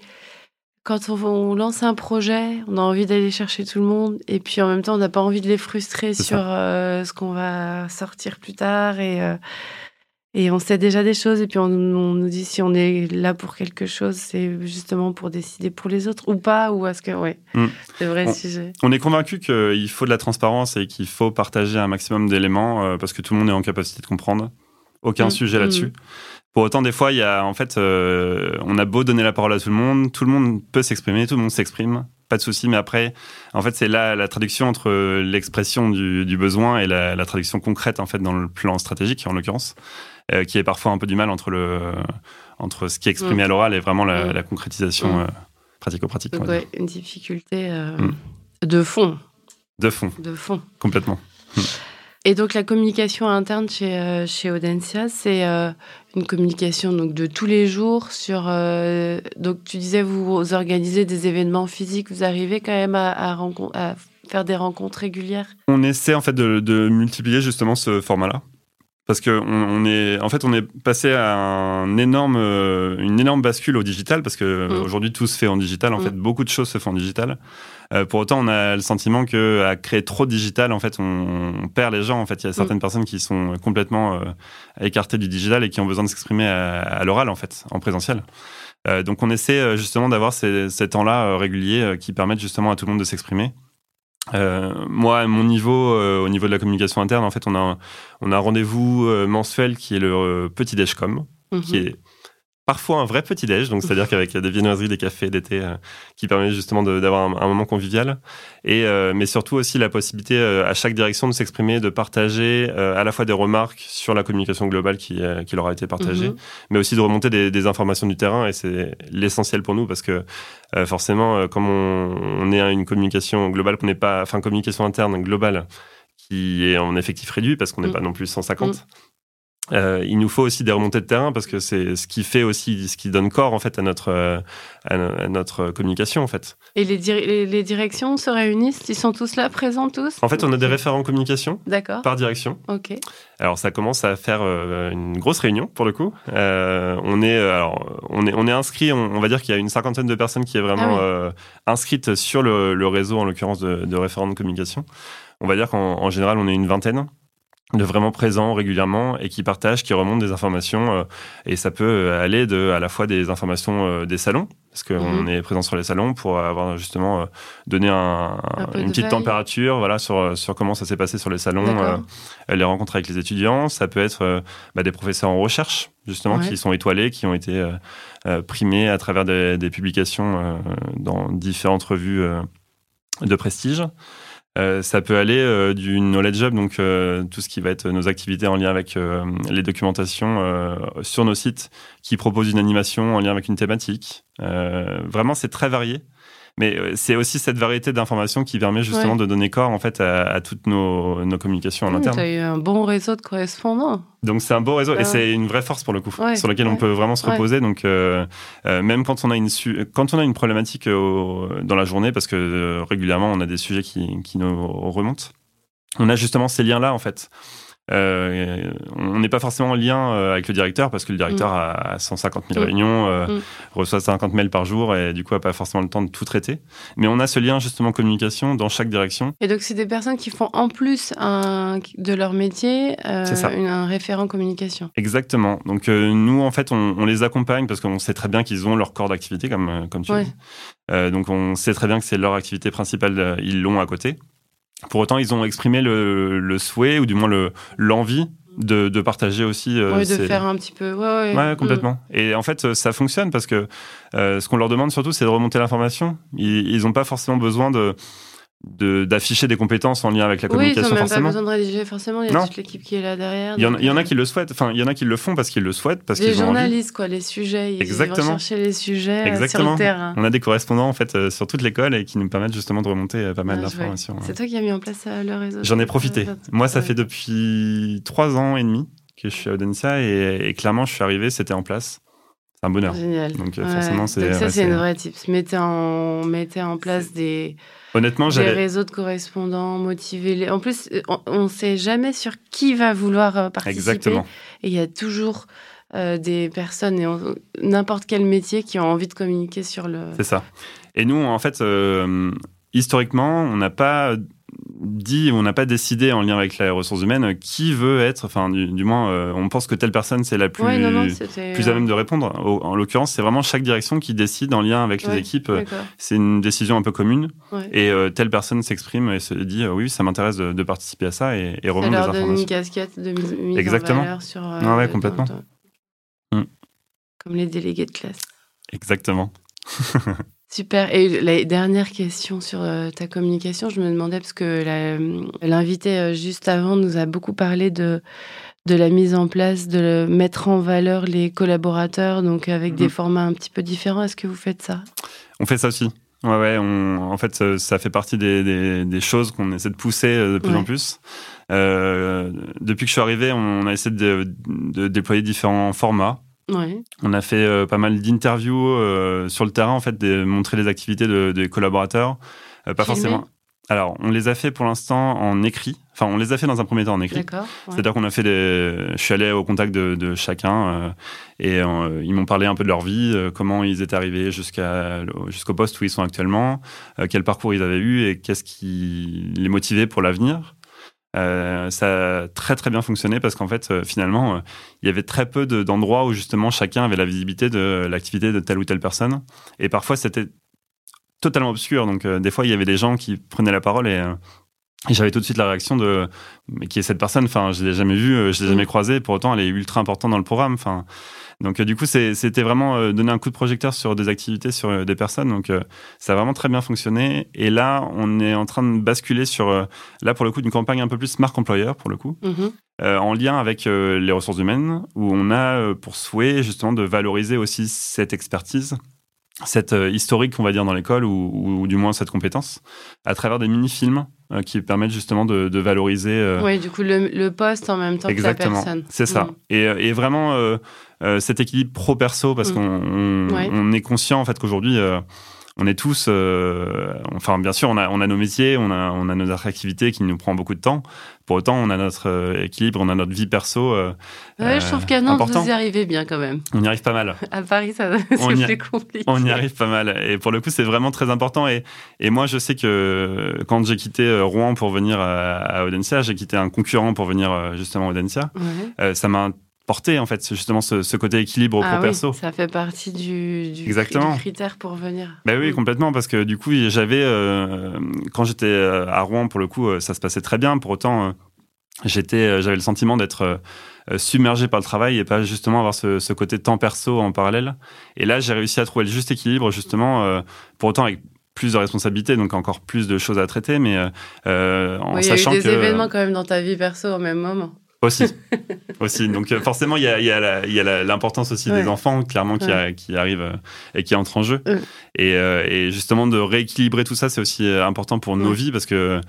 Speaker 2: quand on, lance un projet, on a envie d'aller chercher tout le monde et puis en même temps, on n'a pas envie de les frustrer sur euh, ce qu'on va sortir plus tard et, euh, et on sait déjà des choses et puis on, nous dit si on est là pour quelque chose, c'est justement pour décider pour les autres ou pas ou est-ce que ouais, mm. c'est vrai
Speaker 3: on,
Speaker 2: sujet.
Speaker 3: On est convaincu qu'il faut de la transparence et qu'il faut partager un maximum d'éléments euh, parce que tout le monde est en capacité de comprendre. Aucun mm. sujet là-dessus. Mm. Pour autant, des fois, il y a, en fait, euh, on a beau donner la parole à tout le monde, tout le monde peut s'exprimer, tout le monde s'exprime, pas de souci. Mais après, en fait, c'est là la traduction entre l'expression du, besoin et la, traduction concrète, en fait, dans le plan stratégique, en l'occurrence, euh, qui est parfois un peu du mal entre le, entre ce qui est exprimé à mm. l'oral et vraiment la, mm. concrétisation mm. euh, pratico-pratique.
Speaker 2: Donc, une difficulté de fond.
Speaker 3: De fond.
Speaker 2: De fond.
Speaker 3: Complètement.
Speaker 2: Et donc la communication interne chez, euh, chez Audencia, c'est euh, une communication donc de tous les jours sur. Euh, donc tu disais vous organisez des événements physiques, vous arrivez quand même à, à, faire des rencontres régulières?
Speaker 3: On essaie en fait de, de multiplier justement ce format-là parce que on, est en fait on est passé à un énorme une énorme bascule au digital parce que mm. aujourd'hui tout se fait en digital en mm. fait beaucoup de choses se font en digital euh, pour autant, on a le sentiment que à créer trop de digital, en fait, on, perd les gens. En fait, il y a certaines mm. personnes qui sont complètement euh, écartées du digital et qui ont besoin de s'exprimer à, l'oral, en fait, en présentiel. Euh, donc, on essaie justement d'avoir ces, ces temps-là réguliers qui permettent justement à tout le monde de s'exprimer. moi, à mon niveau, au niveau de la communication interne, en fait, on a, on a un rendez-vous mensuel qui est le petit Dashcom, qui mm-hmm. est parfois un vrai petit-déj, donc c'est-à-dire qu'avec des viennoiseries, des cafés d'été euh, qui permettent justement d'avoir un, moment convivial, et, euh, mais surtout aussi la possibilité euh, à chaque direction de s'exprimer, de partager à la fois des remarques sur la communication globale qui, qui leur a été partagée, mhm. mais aussi de remonter des, informations du terrain, et c'est l'essentiel pour nous parce que forcément, comme on, on, est à une communication globale, qu'on n'est pas, enfin communication interne globale, qui est en effectif réduit parce qu'on n'est mhm. pas non plus 150. Euh, il nous faut aussi des remontées de terrain parce que c'est ce qui fait aussi, ce qui donne corps en fait à notre euh, à, notre communication en fait.
Speaker 2: Et les, les, directions se réunissent, ils sont tous là, présents tous?
Speaker 3: En fait, on a des référents communication.
Speaker 2: D'accord.
Speaker 3: Par direction.
Speaker 2: Ok.
Speaker 3: Alors ça commence à faire euh, une grosse réunion pour le coup. on est alors on est on est inscrit, on, va dire qu'il y a une cinquantaine de personnes qui est vraiment ah inscrite sur le, le, réseau en l'occurrence de, de référents de communication. On va dire qu'en général on est une vingtaine de vraiment présents régulièrement et qui partagent, qui remontent des informations. Euh, et ça peut euh, aller de à la fois des informations euh, des salons, parce qu'on mhm. est présent sur les salons pour avoir justement donné un, une petite température, voilà, sur sur comment ça s'est passé sur les salons, les rencontres avec les étudiants. Ça peut être bah, des professeurs en recherche justement qui sont étoilés, qui ont été primés à travers des, des publications dans différentes revues de prestige. Euh, ça peut aller euh, du knowledge hub, donc euh, tout ce qui va être nos activités en lien avec les documentations sur nos sites, qui proposent une animation en lien avec une thématique. vraiment, c'est très varié. Mais euh, c'est aussi cette variété d'informations qui permet justement de donner corps en fait à, toutes nos, nos, communications en mmh, interne.
Speaker 2: Tu as eu un bon réseau de correspondants.
Speaker 3: Donc c'est un beau réseau et c'est une vraie force pour le coup, sur laquelle on peut vraiment se reposer. Donc euh, euh, même quand on a une quand on a une problématique dans la journée, parce que régulièrement on a des sujets qui, qui nous remontent, on a justement ces liens là en fait. Euh, on n'est pas forcément en lien euh, avec le directeur parce que le directeur mm. a 150 000 mm. réunions, euh, mm. reçoit 50 mails par jour et du coup a pas forcément le temps de tout traiter. Mais on a ce lien justement communication dans chaque direction.
Speaker 2: Et donc c'est des personnes qui font en plus un, de leur métier un référent communication.
Speaker 3: Exactement. Donc nous en fait on, les accompagne parce qu'on sait très bien qu'ils ont leur corps d'activité comme comme tu dis. donc on sait très bien que c'est leur activité principale, ils l'ont à côté. Pour autant, ils ont exprimé le, souhait, ou du moins l'envie de, de, partager aussi.
Speaker 2: Euh, oui, de faire un petit peu. Ouais,
Speaker 3: ouais. complètement. Mm. Et en fait, ça fonctionne parce que euh, ce qu'on leur demande surtout, c'est de remonter l'information. Ils n'ont pas forcément besoin de d'afficher des compétences en lien avec la communication
Speaker 2: oui, ils
Speaker 3: n'ont
Speaker 2: pas besoin de rédiger forcément il y a toute l'équipe qui est là derrière
Speaker 3: il y, en, a qui le souhaitent. Enfin il y en a qui le font parce qu'ils le souhaitent parce
Speaker 2: les journalistes quoi les sujets ils Exactement. vont chercher les sujets Exactement. sur le terrain.
Speaker 3: On a des correspondants en fait euh, sur toute l'école et qui nous permettent justement de remonter euh, pas mal ah, d'informations
Speaker 2: c'est toi qui as mis en place euh, le réseau.
Speaker 3: J'en ai profité. Moi ça fait depuis trois ans et demi que je suis à Audencia et, clairement je suis arrivé c'était en place. C'est un bonheur.
Speaker 2: Génial.
Speaker 3: Donc forcément
Speaker 2: c'est ça c'est une vraie tips mettez en mettez en place des
Speaker 3: Honnêtement.
Speaker 2: Des réseaux de correspondants, motivés. En plus, on ne sait jamais sur qui va vouloir euh, participer. Exactement. Et il y a toujours euh, des personnes, et n'importe quel métier, qui ont envie de communiquer sur le.
Speaker 3: C'est ça. Et nous, en fait, euh, historiquement, on n'a pas dit, on n'a pas décidé en lien avec les ressources humaines qui veut être, enfin du, moins, euh, on pense que telle personne c'est la plus, plus à même de répondre. en l'occurrence, c'est vraiment chaque direction qui décide en lien avec les équipes. C'est une décision un peu commune et euh, telle personne s'exprime et se dit euh, oui, ça m'intéresse de, participer à ça et, et remonte
Speaker 2: des
Speaker 3: informations.
Speaker 2: une casquette de mise, Exactement. en valeur sur.
Speaker 3: ouais, complètement.
Speaker 2: Mm. Comme les délégués de classe.
Speaker 3: Exactement.
Speaker 2: Super. Et la dernière question sur euh, ta communication, je me demandais, parce que l'invité euh, juste avant nous a beaucoup parlé de, de la mise en place, de mettre en valeur les collaborateurs, donc avec des mhm. formats un petit peu différents. Est-ce que vous faites ça?
Speaker 3: On fait ça aussi. Ouais, ouais. en fait, ça, fait partie des, des, choses qu'on essaie de pousser euh, de plus en plus. depuis que je suis arrivé, on a essayé de, de déployer différents formats. On a fait euh, pas mal d'interviews euh, sur le terrain, en fait, de montrer les activités des collaborateurs. Euh, pas forcément. Alors, on les a fait pour l'instant en écrit. Enfin, on les a fait dans un premier temps en écrit. C'est-à-dire qu'on a fait des. Je suis allé au contact de, chacun et ils m'ont parlé un peu de leur vie, comment ils étaient arrivés jusqu'à jusqu'au poste où ils sont actuellement, quel parcours ils avaient eu et qu'est-ce qui les motivait pour l'avenir. Euh, ça a très très bien fonctionné parce qu'en fait, euh, finalement, euh, il y avait très peu d'endroits où justement chacun avait la visibilité de l'activité de telle ou telle personne. Et parfois, c'était totalement obscur. Donc, des fois, il y avait des gens qui prenaient la parole et, j'avais tout de suite la réaction de mais qui est cette personne? Enfin, je l'ai jamais vue, je l'ai jamais croisée. Pour autant, elle est ultra importante dans le programme. Enfin, donc euh, du coup, c'était vraiment euh, donner un coup de projecteur sur des activités, sur euh, des personnes. Donc ça a vraiment très bien fonctionné. Et là, on est en train de basculer sur, là pour le coup, une campagne un peu plus marque employeur pour le coup. Mm-hmm. en lien avec les ressources humaines, où on a pour souhait justement de valoriser aussi cette expertise cette historique, on va dire, dans l'école, ou, du moins cette compétence, à travers des mini-films qui permettent justement de, valoriser.
Speaker 2: Oui, du coup, le, poste en même temps
Speaker 3: Exactement,
Speaker 2: que la personne.
Speaker 3: C'est ça. Mm. Et, et, vraiment, euh, cet équilibre pro-perso parce mm. qu'on on, est conscient en fait qu'aujourd'hui euh, on est tous, euh, enfin bien sûr, on a, on a nos métiers, on a, on a notre activité qui nous prend beaucoup de temps. Pour autant, on a notre équilibre, on a notre vie perso. Euh,
Speaker 2: ouais, je trouve qu'à Nantes, vous y arrivez bien quand même.
Speaker 3: On y arrive pas mal.
Speaker 2: à Paris, ça c'est plus compliqué.
Speaker 3: On y arrive pas mal. Et pour le coup, c'est vraiment très important. Et, et moi, je sais que quand j'ai quitté Rouen pour venir à, à Audencia, j'ai quitté un concurrent pour venir justement à Audencia. ça m'a porter en fait justement ce, côté équilibre
Speaker 2: ah
Speaker 3: pro perso.
Speaker 2: ça fait partie du, du, critère pour venir.
Speaker 3: Ben oui, mm. complètement parce que du coup j'avais euh, quand j'étais euh, à Rouen pour le coup euh, ça se passait très bien. Pour autant j'étais j'avais le sentiment d'être submergé par le travail et pas justement avoir ce, ce, côté temps perso en parallèle. Et là j'ai réussi à trouver le juste équilibre justement pour autant avec plus de responsabilités, donc encore plus de choses à traiter, mais en sachant
Speaker 2: que... Il y
Speaker 3: a eu
Speaker 2: des événements quand même dans ta vie perso au même moment.
Speaker 3: Aussi, aussi. Donc forcément, il y a, l'importance aussi des enfants, clairement, qui, qui arrivent et qui entrent en jeu. Et, et, justement, de rééquilibrer tout ça, c'est aussi important pour nos vies, parce que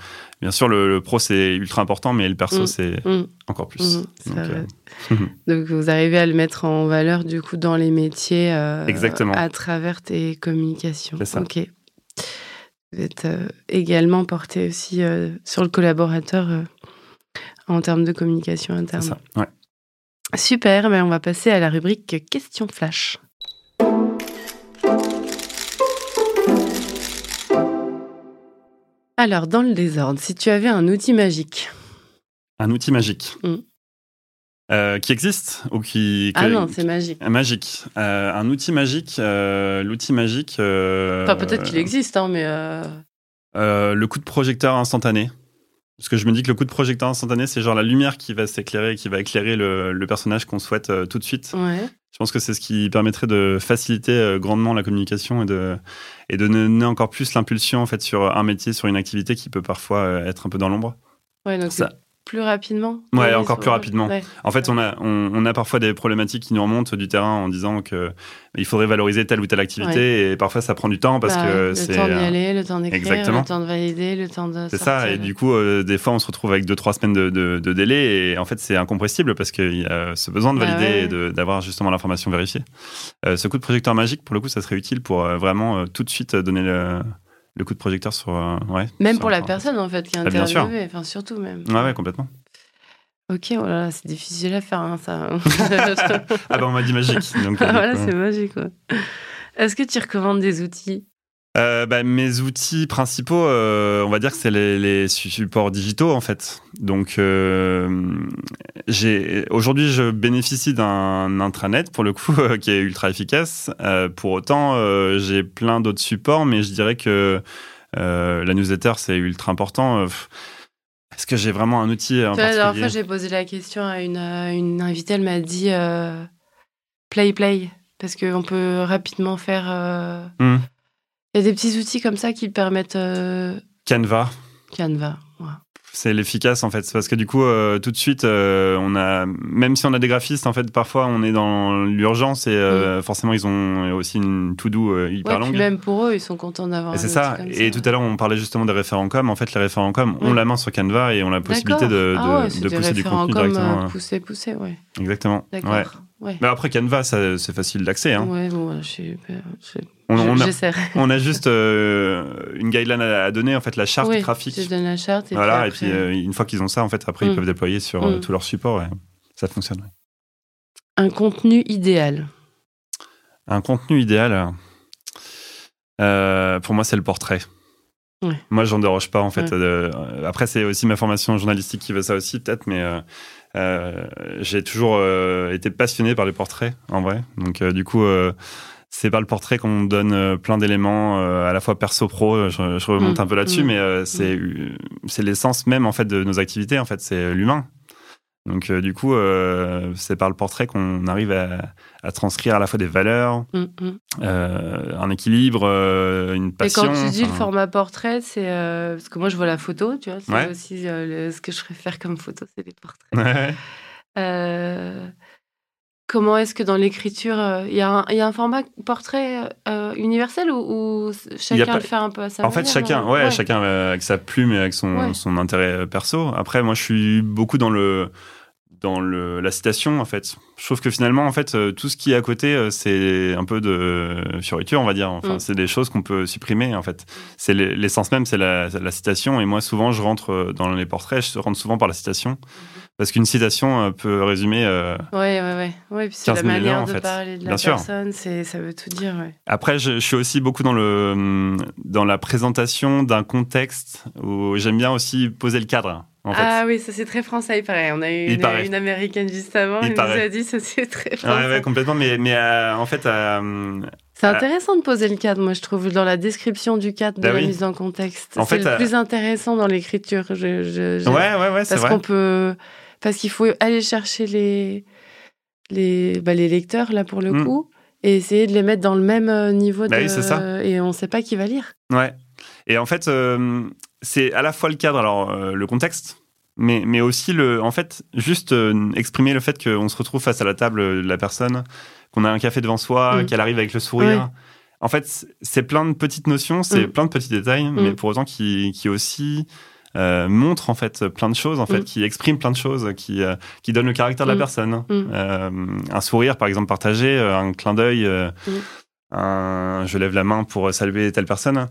Speaker 3: bien sûr, le, pro, c'est ultra important, mais le perso, mm. c'est mm. encore plus.
Speaker 2: Mm. Donc, vous arrivez à le mettre en valeur, du coup, dans les métiers
Speaker 3: Exactement.
Speaker 2: à travers tes communications. C'est ça. Ok. Vous êtes également porté aussi sur le collaborateur en termes de communication interne.
Speaker 3: Ça, ouais.
Speaker 2: Super, mais ben, on va passer à la rubrique question flash. Alors, dans le désordre, si tu avais un outil magique.
Speaker 3: Un outil magique mm. euh, Qui existe ou qui,
Speaker 2: Ah non, c'est magique.
Speaker 3: Magique. Euh, un outil magique, euh, l'outil magique.
Speaker 2: enfin, peut-être qu'il existe, hein, mais.
Speaker 3: le coup de projecteur instantané. Parce que je me dis que le coup de projecteur instantané, c'est genre la lumière qui va s'éclairer, qui va éclairer le, personnage qu'on souhaite euh, tout de suite. Je pense que c'est ce qui permettrait de faciliter euh, grandement la communication et de, et de donner encore plus l'impulsion en fait sur un métier, sur une activité qui peut parfois euh, être un peu dans l'ombre.
Speaker 2: Ouais, donc ça, plus rapidement
Speaker 3: Ouais, encore plus rapidement. En fait, on a, on, a parfois des problématiques qui nous remontent du terrain en disant que il faudrait valoriser telle ou telle activité et parfois ça prend du temps parce bah que
Speaker 2: c'est. Le temps d'y aller, le temps d'écrire, le temps de valider, le temps de.
Speaker 3: C'est ça, et du coup, euh, des fois, on se retrouve avec 2-3 semaines de, de, délai et en fait, c'est incompressible parce qu'il y a ce besoin de bah valider et d'avoir justement l'information vérifiée. Euh, ce coup de projecteur magique, pour le coup, ça serait utile pour euh, vraiment tout de suite donner le le coup de projecteur sur. Euh, ouais,
Speaker 2: même pour la personne, en fait, qui est ah, interviewée. Enfin, surtout même.
Speaker 3: Ouais, ouais, complètement.
Speaker 2: Ok, oh c'est difficile à faire, hein, ça.
Speaker 3: ah ben, on m'a dit magique. Donc,
Speaker 2: ah, voilà, c'est magique. Est-ce que tu recommandes des outils?
Speaker 3: Euh, bah, mes outils principaux, euh, on va dire que c'est les, supports digitaux en fait. Donc, euh, aujourd'hui, je bénéficie d'un intranet pour le coup qui est ultra efficace. pour autant, j'ai plein d'autres supports, mais je dirais que la newsletter c'est ultra important. Est-ce que j'ai vraiment un outil en La dernière
Speaker 2: fois, j'ai posé la question à une, une invitée, elle m'a dit play play parce qu'on peut rapidement faire. Mmh. Il y a des petits outils comme ça qui permettent. Euh,
Speaker 3: Canva.
Speaker 2: Canva,
Speaker 3: C'est l'efficace en fait, parce que du coup, euh, tout de suite, euh, on a, même si on a des graphistes, en fait, parfois on est dans l'urgence et forcément ils ont aussi une to-do hyper
Speaker 2: ouais,
Speaker 3: longue.
Speaker 2: même pour eux, ils sont contents d'avoir.
Speaker 3: C'est ça. et tout à l'heure, on parlait justement des référents com. En fait, les référents com ont la main sur Canva et ont la possibilité de,
Speaker 2: ah
Speaker 3: de, pousser du contenu directement.
Speaker 2: Pousser, pousser, ouais.
Speaker 3: Exactement.
Speaker 2: D'accord.
Speaker 3: Mais après Canva, c'est facile d'accès. Hein.
Speaker 2: Ouais, bon, je,
Speaker 3: on, on, a, on, a, juste euh, une guideline à, donner, en fait, la charte
Speaker 2: oui,
Speaker 3: graphique.
Speaker 2: Je donne la charte.
Speaker 3: Et voilà, puis et puis euh, une fois qu'ils ont ça, en fait, après, ils mm. peuvent déployer sur euh, mm. tout leur support et ça fonctionne.
Speaker 2: Un contenu idéal.
Speaker 3: Un contenu idéal, pour moi, c'est le portrait. Moi, j'en déroge pas, en fait. après, c'est aussi ma formation journalistique qui veut ça aussi, peut-être, mais j'ai toujours euh, été passionné par les portraits, en vrai. Donc, euh, du coup, c'est par le portrait qu'on donne plein d'éléments, à la fois perso-pro. Je, remonte mm. un peu là-dessus, mm. mais c'est mm. c'est l'essence même en fait de nos activités. En fait, c'est l'humain. Donc, du coup, c'est par le portrait qu'on arrive à, à, transcrire à la fois des valeurs, un équilibre, une passion.
Speaker 2: Et quand tu dis le format portrait, c'est parce que moi je vois la photo, tu vois, c'est aussi ce que je préfère comme photo, c'est les portraits. Comment est-ce que dans l'écriture, il y, y, a un format portrait universel ou, chacun le fait un peu à sa
Speaker 3: En fait, chacun, ouais, chacun avec sa plume et avec son, son intérêt perso. Après, moi, je suis beaucoup dans le dans le, la citation en fait. Je trouve que finalement en fait euh, tout ce qui est à côté euh, c'est un peu de fioriture on va dire. Enfin mm. c'est des choses qu'on peut supprimer en fait. C'est l'essence même c'est la, la, citation et moi souvent je rentre euh, dans les portraits je rentre souvent par la citation parce qu'une citation peut résumer.
Speaker 2: Oui, ouais ouais ouais. puis c'est la manière de parler de la personne c'est ça veut tout dire. Ouais.
Speaker 3: Après je, je, suis aussi beaucoup dans le dans la présentation d'un contexte où j'aime bien aussi poser le cadre.
Speaker 2: Ah oui, ça c'est très français, il paraît. On a eu une, américaine juste avant, elle nous a dit ça c'est très français.
Speaker 3: Ouais, complètement, mais, mais euh, en fait. Euh,
Speaker 2: c'est euh, intéressant de poser le cadre, moi je trouve, dans la description du cadre, de bah la mise en contexte. c'est le plus intéressant dans l'écriture. Je, je,
Speaker 3: Ouais, ouais, ouais, c'est
Speaker 2: Parce qu'on peut. Parce qu'il faut aller chercher les, les, bah, les lecteurs, là pour le hmm. coup, et essayer de les mettre dans le même niveau.
Speaker 3: Bah de... oui, c'est ça.
Speaker 2: Et on ne sait pas qui va lire.
Speaker 3: Ouais. Et en fait, c'est à la fois le cadre, alors le contexte, mais, mais aussi le, en fait, juste exprimer le fait qu'on se retrouve face à la table de la personne, qu'on a un café devant soi, mm. qu'elle arrive avec le sourire. En fait, c'est plein de petites notions, c'est mm. plein de petits détails, mais pour autant qui, qui aussi euh, montre en fait plein de choses, en fait, mm. qui exprime plein de choses, qui, euh, qui donne le caractère de la mm. personne. Mm. Euh, un sourire, par exemple, partagé, un clin d'œil, un je lève la main pour saluer telle personne.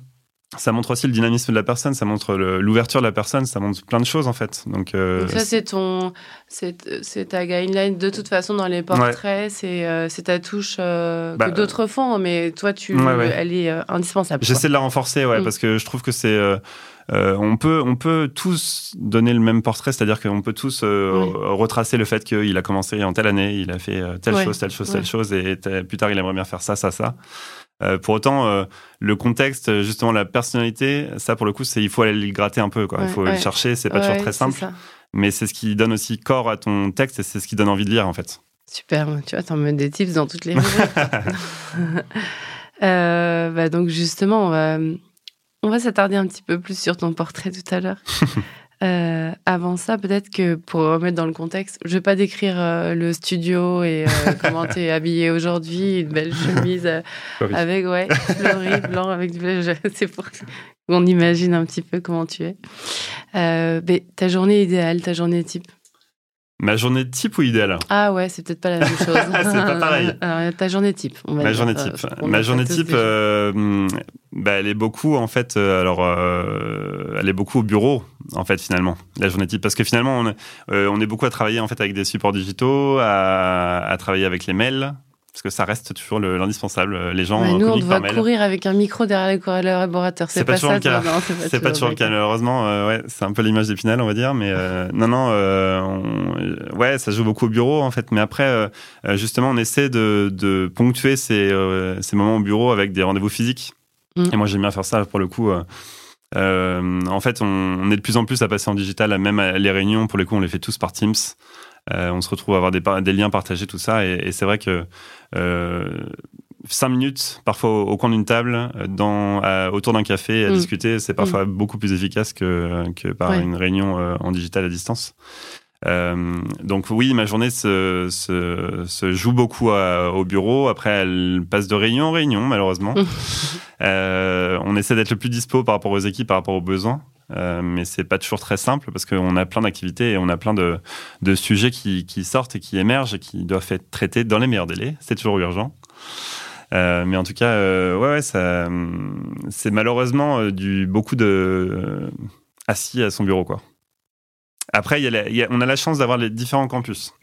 Speaker 3: Ça montre aussi le dynamisme de la personne, ça montre l'ouverture de la personne, ça montre plein de choses en fait. Donc,
Speaker 2: ça c'est ton, c'est ta guideline de toute façon dans les portraits, c'est ta touche que bah, d'autres font, mais toi tu, elle est indispensable.
Speaker 3: J'essaie de la renforcer, ouais, parce que je trouve que c'est euh, on peut on peut tous donner le même portrait, c'est-à-dire qu'on peut tous euh, retracer le fait qu'il a commencé en telle année, il a fait euh, telle chose, telle chose, telle chose, et plus tard il aimerait bien faire ça, ça, ça. Pour autant, le contexte, justement la personnalité, ça pour le coup, c'est il faut aller le gratter un peu, quoi. il faut le chercher, c'est pas toujours très simple, mais c'est ce qui donne aussi corps à ton texte et c'est ce qui donne envie de lire en fait.
Speaker 2: Super, tu vois, t'en mets des tips dans toutes les rubriques. bah donc justement, on va on va s'attarder un petit peu plus sur ton portrait tout à l'heure. Euh, avant ça, peut-être que pour remettre dans le contexte, je vais pas décrire euh, le studio et euh, comment tu es habillé aujourd'hui, une belle chemise avec ouais, fleuri, blanc avec du c'est pour qu'on imagine un petit peu comment tu es. mais ta journée idéale, ta journée type?
Speaker 3: Ma journée type ou idéale?
Speaker 2: Ah ouais, c'est peut-être pas la même chose.
Speaker 3: c'est pas pareil.
Speaker 2: Alors, ta journée type, on va
Speaker 3: Ma journée type. Ma journée type, euh, bah, elle est beaucoup en fait. Euh, alors, euh, elle est beaucoup au bureau en fait finalement. La journée type, parce que finalement, on, on est beaucoup à travailler en fait avec des supports digitaux, à, à travailler avec les mails, parce que ça reste toujours l'indispensable. Les gens
Speaker 2: nous, on doit courir avec un micro derrière les collaborateurs. C'est pas,
Speaker 3: toujours le cas. C'est pas, toujours le cas. Malheureusement, euh, ouais, c'est un peu l'image d'Épinal, on va dire. Mais euh, non, non, euh, ouais, ça joue beaucoup au bureau en fait. Mais après, justement, on essaie de, de ponctuer ces, ces, moments au bureau avec des rendez-vous physiques. Mm. Et moi, j'aime bien faire ça pour le coup. en fait, on, on, est de plus en plus à passer en digital, même les réunions, pour les coups, on les fait tous par Teams. Euh, on se retrouve à avoir des, des liens partagés, tout ça. Et, c'est vrai que euh, cinq minutes, parfois au, coin d'une table, dans, autour d'un café, à mm. discuter, c'est parfois mm. beaucoup plus efficace que, que par une réunion euh, en digital à distance. donc oui, ma journée se, se, joue beaucoup au bureau. Après, elle passe de réunion en réunion, malheureusement. on essaie d'être le plus dispo par rapport aux équipes, par rapport aux besoins. Euh, mais c'est pas toujours très simple parce qu'on a plein d'activités et on a plein de, de sujets qui, qui, sortent et qui émergent et qui doivent être traités dans les meilleurs délais. C'est toujours urgent. Euh, mais en tout cas, euh, ouais, ouais, ça, c'est malheureusement du beaucoup de assis à son bureau, quoi. Après, il y a on a la chance d'avoir les différents campus.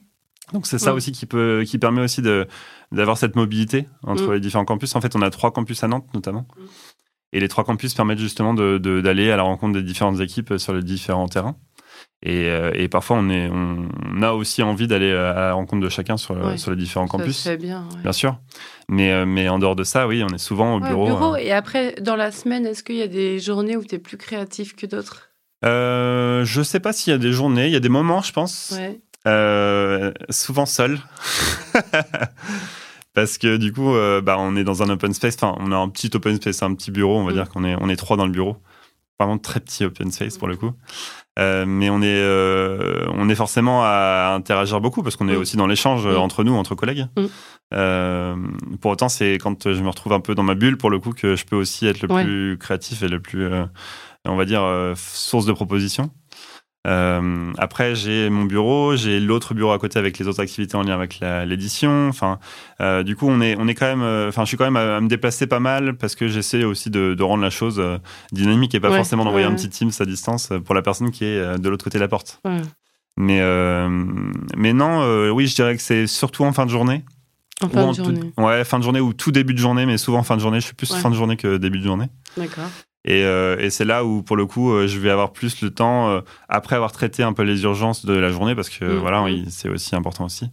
Speaker 3: Donc c'est ça aussi qui peut, qui permet aussi d'avoir cette mobilité entre mm. les différents campus. En fait, on a trois campus à Nantes notamment. Mm. Et les trois campus permettent justement d'aller de, à la rencontre des différentes équipes sur les différents terrains. Et, euh, et parfois, on, est, on a aussi envie d'aller à la rencontre de chacun sur, sur les différents campus.
Speaker 2: Ça bien.
Speaker 3: Bien sûr. Mais, euh, mais en dehors de ça, oui, on est souvent au bureau.
Speaker 2: bureau. Euh. Et après, dans la semaine, est-ce qu'il y a des journées où tu es plus créatif que d'autres?
Speaker 3: Euh, Je sais pas s'il y a des journées. Il y a des moments, je pense. Souvent seul. parce que du coup, euh, bah, on est dans un open space. Enfin, on a un petit open space, un petit bureau. On va mm. dire qu'on est, on est trois dans le bureau. Vraiment très petit open space pour le coup. Euh, mais on est, euh, on est forcément à interagir beaucoup parce qu'on est mm. aussi dans l'échange mm. entre nous, entre collègues. pour autant, c'est quand je me retrouve un peu dans ma bulle, pour le coup, que je peux aussi être le plus créatif et le plus, on va dire, source de propositions. Euh, après, j'ai mon bureau, j'ai l'autre bureau à côté avec les autres activités en lien avec l'édition. Enfin, euh, du coup, on est, on est quand même, euh, enfin, je suis quand même à, me déplacer pas mal parce que j'essaie aussi de, de, rendre la chose dynamique et pas forcément d'envoyer un petit Teams à distance pour la personne qui est de l'autre côté de la porte. Mais, mais non, oui, je dirais que c'est surtout en fin de journée.
Speaker 2: En fin de journée.
Speaker 3: ouais, fin de journée ou tout début de journée, mais souvent en fin de journée. Je suis plus fin de journée que début de journée.
Speaker 2: D'accord.
Speaker 3: Et, euh, et c'est là où, pour le coup, euh, je vais avoir plus le temps, euh, après avoir traité un peu les urgences de la journée, parce que mm. voilà, c'est aussi important aussi,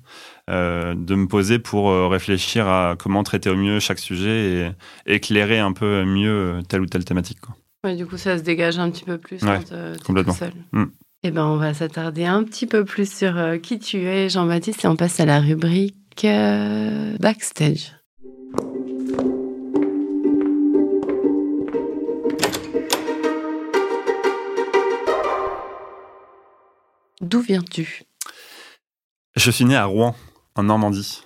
Speaker 3: de me poser pour réfléchir à comment traiter au mieux chaque sujet et éclairer un peu mieux telle ou telle thématique. Quoi.
Speaker 2: Ouais, du coup, ça se dégage un petit peu plus
Speaker 3: ouais, complètement.
Speaker 2: seul. Mm. Eh ben, on va s'attarder un petit peu plus sur qui tu es, Jean-Baptiste, et on passe à la rubrique Backstage. D'où viens-tu?
Speaker 3: Je suis né à Rouen, en Normandie.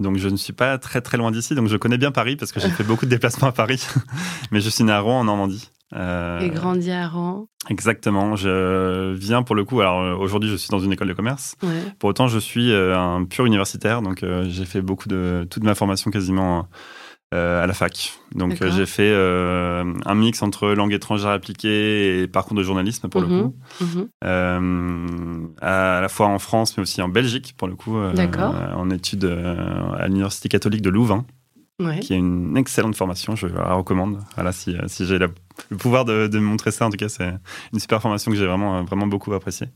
Speaker 3: Donc je ne suis pas très très loin d'ici, donc je connais bien Paris parce que j'ai fait beaucoup de déplacements à Paris. Mais je suis né à Rouen, en Normandie.
Speaker 2: Euh, Et grandi à Rouen.
Speaker 3: Exactement. Je viens pour le coup. Alors euh, aujourd'hui, je suis dans une école de commerce. Pour autant, je suis euh, un pur universitaire, donc j'ai fait beaucoup de toute ma formation quasiment euh, à la fac. Donc euh, j'ai fait euh, un mix entre langue étrangère appliquée et parcours de journalisme pour le
Speaker 2: mhm.
Speaker 3: coup.
Speaker 2: Mhm.
Speaker 3: à la fois en France mais aussi en Belgique pour le coup. en études à l'Université catholique de Louvain. qui est une excellente formation, je la recommande. Voilà, si, si j'ai le pouvoir de, de, montrer ça, en tout cas, c'est une super formation que j'ai vraiment, vraiment beaucoup appréciée.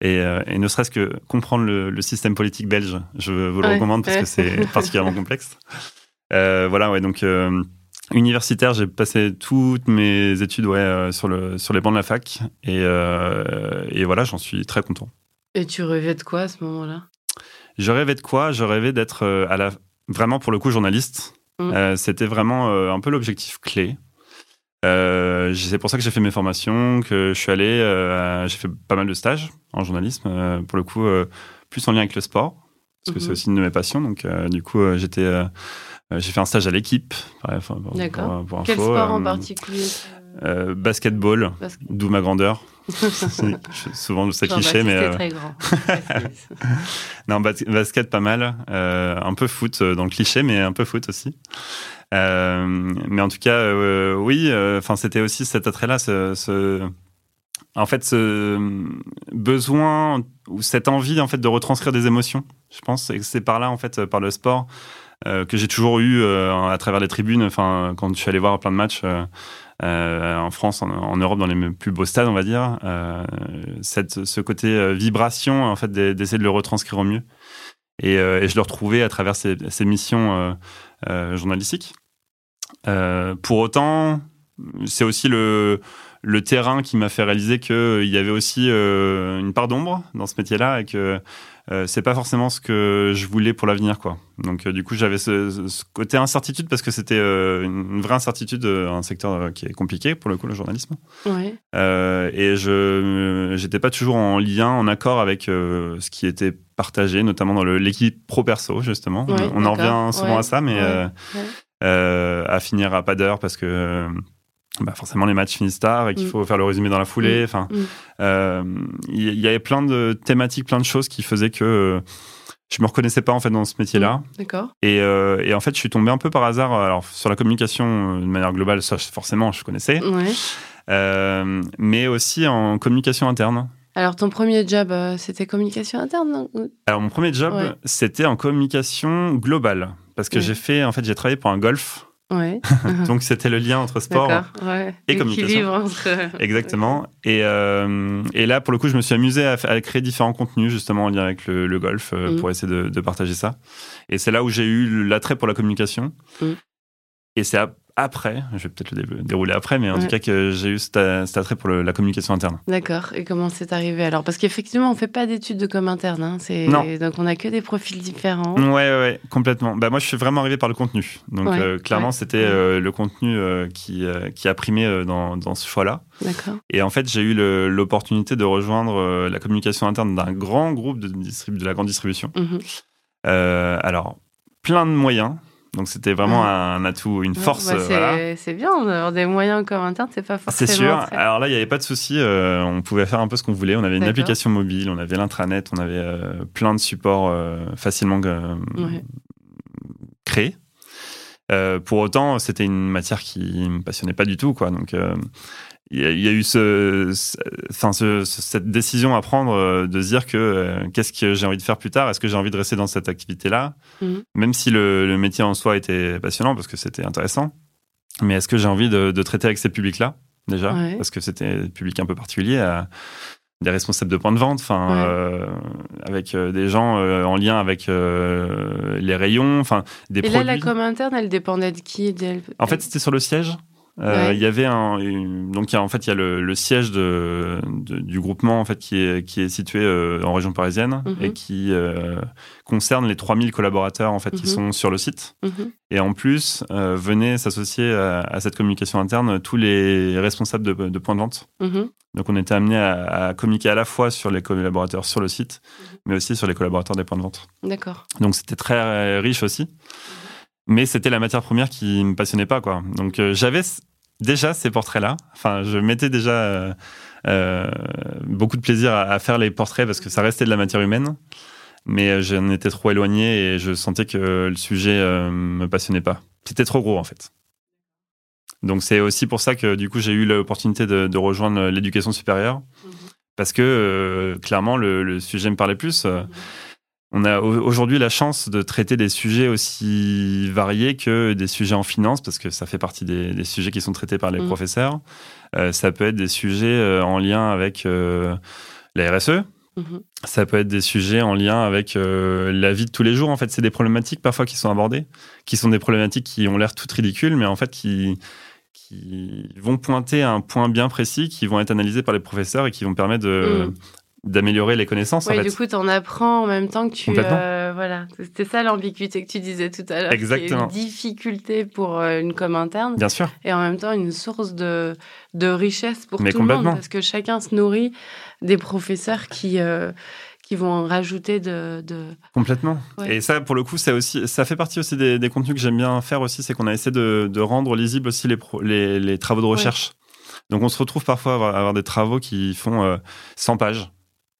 Speaker 3: Et, et, ne serait-ce que comprendre le, le, système politique belge, je vous le recommande parce que c'est particulièrement complexe. Euh, voilà, ouais, donc euh, universitaire, j'ai passé toutes mes études ouais, euh, sur, le, sur les bancs de la fac. Et, et voilà, j'en suis très content.
Speaker 2: Et tu rêvais de quoi à ce moment-là?
Speaker 3: Je rêvais de quoi? Je rêvais d'être à la... vraiment, pour le coup, journaliste. Mm. C'était vraiment un peu l'objectif clé. c'est pour ça que j'ai fait mes formations, que je suis allé, j'ai fait pas mal de stages en journalisme, pour le coup, plus en lien avec le sport, parce que c'est mm-hmm. aussi une de mes passions. Donc, du coup, j'étais j'ai fait un stage à l'équipe.
Speaker 2: D'accord. Quel sport en euh, particulier
Speaker 3: euh, Basketball, d'où ma grandeur. souvent c'est cliché, mais.
Speaker 2: très grand.
Speaker 3: non, basket pas mal. un peu foot dans le cliché, mais un peu foot aussi. mais en tout cas, oui. Enfin, c'était aussi cet attrait-là, ce, en fait, ce besoin ou cette envie en fait de retranscrire des émotions. Je pense que c'est par là en fait, par le sport, euh, que j'ai toujours eu euh, à travers les tribunes. Enfin, quand je suis allé voir plein de matchs euh, en France, en, Europe, dans les plus beaux stades, on va dire, ce côté vibration, en fait, d'essayer de le retranscrire au mieux. Et, je le retrouvais à travers ces, ces missions journalistiques. pour autant, c'est aussi le, le terrain qui m'a fait réaliser qu'il y avait aussi une part d'ombre dans ce métier-là et que euh, c'est pas forcément ce que je voulais pour l'avenir, quoi. Donc, euh, du coup, j'avais ce, côté incertitude parce que c'était euh, une vraie incertitude, un secteur qui est compliqué pour le coup, le journalisme.
Speaker 2: Ouais.
Speaker 3: et je j'étais pas toujours en lien, en accord avec ce qui était partagé, notamment dans l'équipe pro perso, justement. on en revient souvent à ça, mais à finir à pas d'heure parce que bah forcément les matchs finissent tard et qu'il mm. faut faire le résumé dans la foulée. Mm. Enfin, mm. euh, il y, avait plein de thématiques, plein de choses qui faisaient que euh, je me reconnaissais pas en fait dans ce métier-là.
Speaker 2: D'accord.
Speaker 3: Et, euh, et, en fait, je suis tombé un peu par hasard. Alors sur la communication de manière globale, ça forcément je connaissais.
Speaker 2: Ouais.
Speaker 3: mais aussi en communication interne.
Speaker 2: Alors ton premier job, c'était communication interne
Speaker 3: Alors mon premier job, c'était en communication globale parce que j'ai fait en fait j'ai travaillé pour un golf.
Speaker 2: Ouais.
Speaker 3: Donc c'était le lien entre sport et communication.
Speaker 2: Entre...
Speaker 3: Exactement. Et, euh, et, là, pour le coup, je me suis amusé à, créer différents contenus justement en lien avec le, golf euh, mm. pour essayer de, partager ça. Et c'est là où j'ai eu l'attrait pour la communication. Mm. Et c'est après, je vais peut-être le dérouler après, mais en tout cas que j'ai eu cet, attrait pour la communication interne.
Speaker 2: D'accord. Et comment c'est arrivé alors? Parce qu'effectivement, on fait pas d'études de com interne. Hein. Donc on a que des profils différents.
Speaker 3: Ouais, ouais, complètement. Bah, moi, je suis vraiment arrivé par le contenu. Donc euh, clairement, c'était euh, le contenu euh, qui, qui a primé dans, dans ce choix-là.
Speaker 2: D'accord.
Speaker 3: Et en fait, j'ai eu l'opportunité de rejoindre la communication interne d'un grand groupe de, de la grande distribution.
Speaker 2: Mhm.
Speaker 3: alors, plein de moyens. Donc c'était vraiment un atout, une force.
Speaker 2: Bah, c'est bien, d'avoir des moyens comme interne, c'est pas forcément.
Speaker 3: C'est sûr. Alors là, il n'y avait pas de souci. Euh, on pouvait faire un peu ce qu'on voulait. On avait une application mobile, on avait l'intranet, on avait euh, plein de supports euh, facilement créés. pour autant, c'était une matière qui me passionnait pas du tout, quoi. Donc, il y, a eu ce, enfin cette décision à prendre euh, de se dire que euh, qu'est-ce que j'ai envie de faire plus tard? Est-ce que j'ai envie de rester dans cette activité-là?
Speaker 2: Mhm.
Speaker 3: Même si le, métier en soi était passionnant parce que c'était intéressant, mais est-ce que j'ai envie de, traiter avec ces publics-là déjà? Parce que c'était un public un peu particulier. À, des responsables de points de vente, enfin, euh, avec des gens en lien avec les rayons, enfin, des
Speaker 2: Et
Speaker 3: produits.
Speaker 2: là, la com interne, elle dépendait de qui?
Speaker 3: En fait, c'était sur le siège. Euh,
Speaker 2: Ouais.
Speaker 3: Il y avait un, une- donc il y a, en fait il y a le, le siège de, de- du groupement en fait qui est qui est situé euh, en région parisienne
Speaker 2: Mhm.
Speaker 3: et qui euh, concerne les 3000 collaborateurs en fait qui
Speaker 2: Mhm.
Speaker 3: sont sur le site.
Speaker 2: Mhm.
Speaker 3: Et en plus venaient s'associer à, à cette communication interne tous les responsables de, de points de vente. Donc on était amené à, à communiquer à la fois sur les collaborateurs sur le site, mais aussi sur les collaborateurs des points de vente.
Speaker 2: D'accord.
Speaker 3: Donc c'était très riche aussi. Mais c'était la matière première qui me passionnait pas, quoi. Donc euh, j'avais déjà ces portraits-là. Enfin, je mettais déjà euh, euh, beaucoup de plaisir à, à faire les portraits parce que ça restait de la matière humaine. Mais j'en étais trop éloigné et je sentais que le sujet me passionnait pas. C'était trop gros, en fait. Donc c'est aussi pour ça que du coup j'ai eu l'opportunité de, de rejoindre l'éducation supérieure parce que clairement le, le sujet me parlait plus. Euh, on a au- aujourd'hui la chance de traiter des sujets aussi variés que des sujets en finance, parce que ça fait partie des, des sujets qui sont traités par les
Speaker 2: Mhm.
Speaker 3: professeurs. Euh, ça peut être des sujets euh, en lien avec euh, la RSE. Ça peut être des sujets en lien avec euh, la vie de tous les jours. En fait, c'est des problématiques parfois qui sont abordées, qui sont des problématiques qui ont l'air toutes ridicules, mais en fait qui qui vont pointer à un point bien précis, qui vont être analysés par les professeurs et qui vont permettre de-
Speaker 2: Mhm.
Speaker 3: D'améliorer les connaissances.
Speaker 2: Oui,
Speaker 3: en fait.
Speaker 2: du coup, tu en apprends en même temps que tu. Euh, voilà. C'était ça l'ambiguïté que tu disais tout à l'heure.
Speaker 3: Exactement.
Speaker 2: Une difficulté pour euh, une com interne
Speaker 3: Bien sûr.
Speaker 2: et en même temps une source de, de richesse pour
Speaker 3: Mais
Speaker 2: tout le monde parce que chacun se nourrit des professeurs qui, euh, qui vont en rajouter de. de...
Speaker 3: Complètement.
Speaker 2: Ouais.
Speaker 3: Et ça, pour le coup, c'est aussi, ça fait partie aussi des, des contenus que j'aime bien faire aussi, c'est qu'on a essayé de, de rendre lisibles aussi les, pro- les, les travaux de recherche. Donc, on se retrouve parfois à avoir, à avoir des travaux qui font euh, 100 pages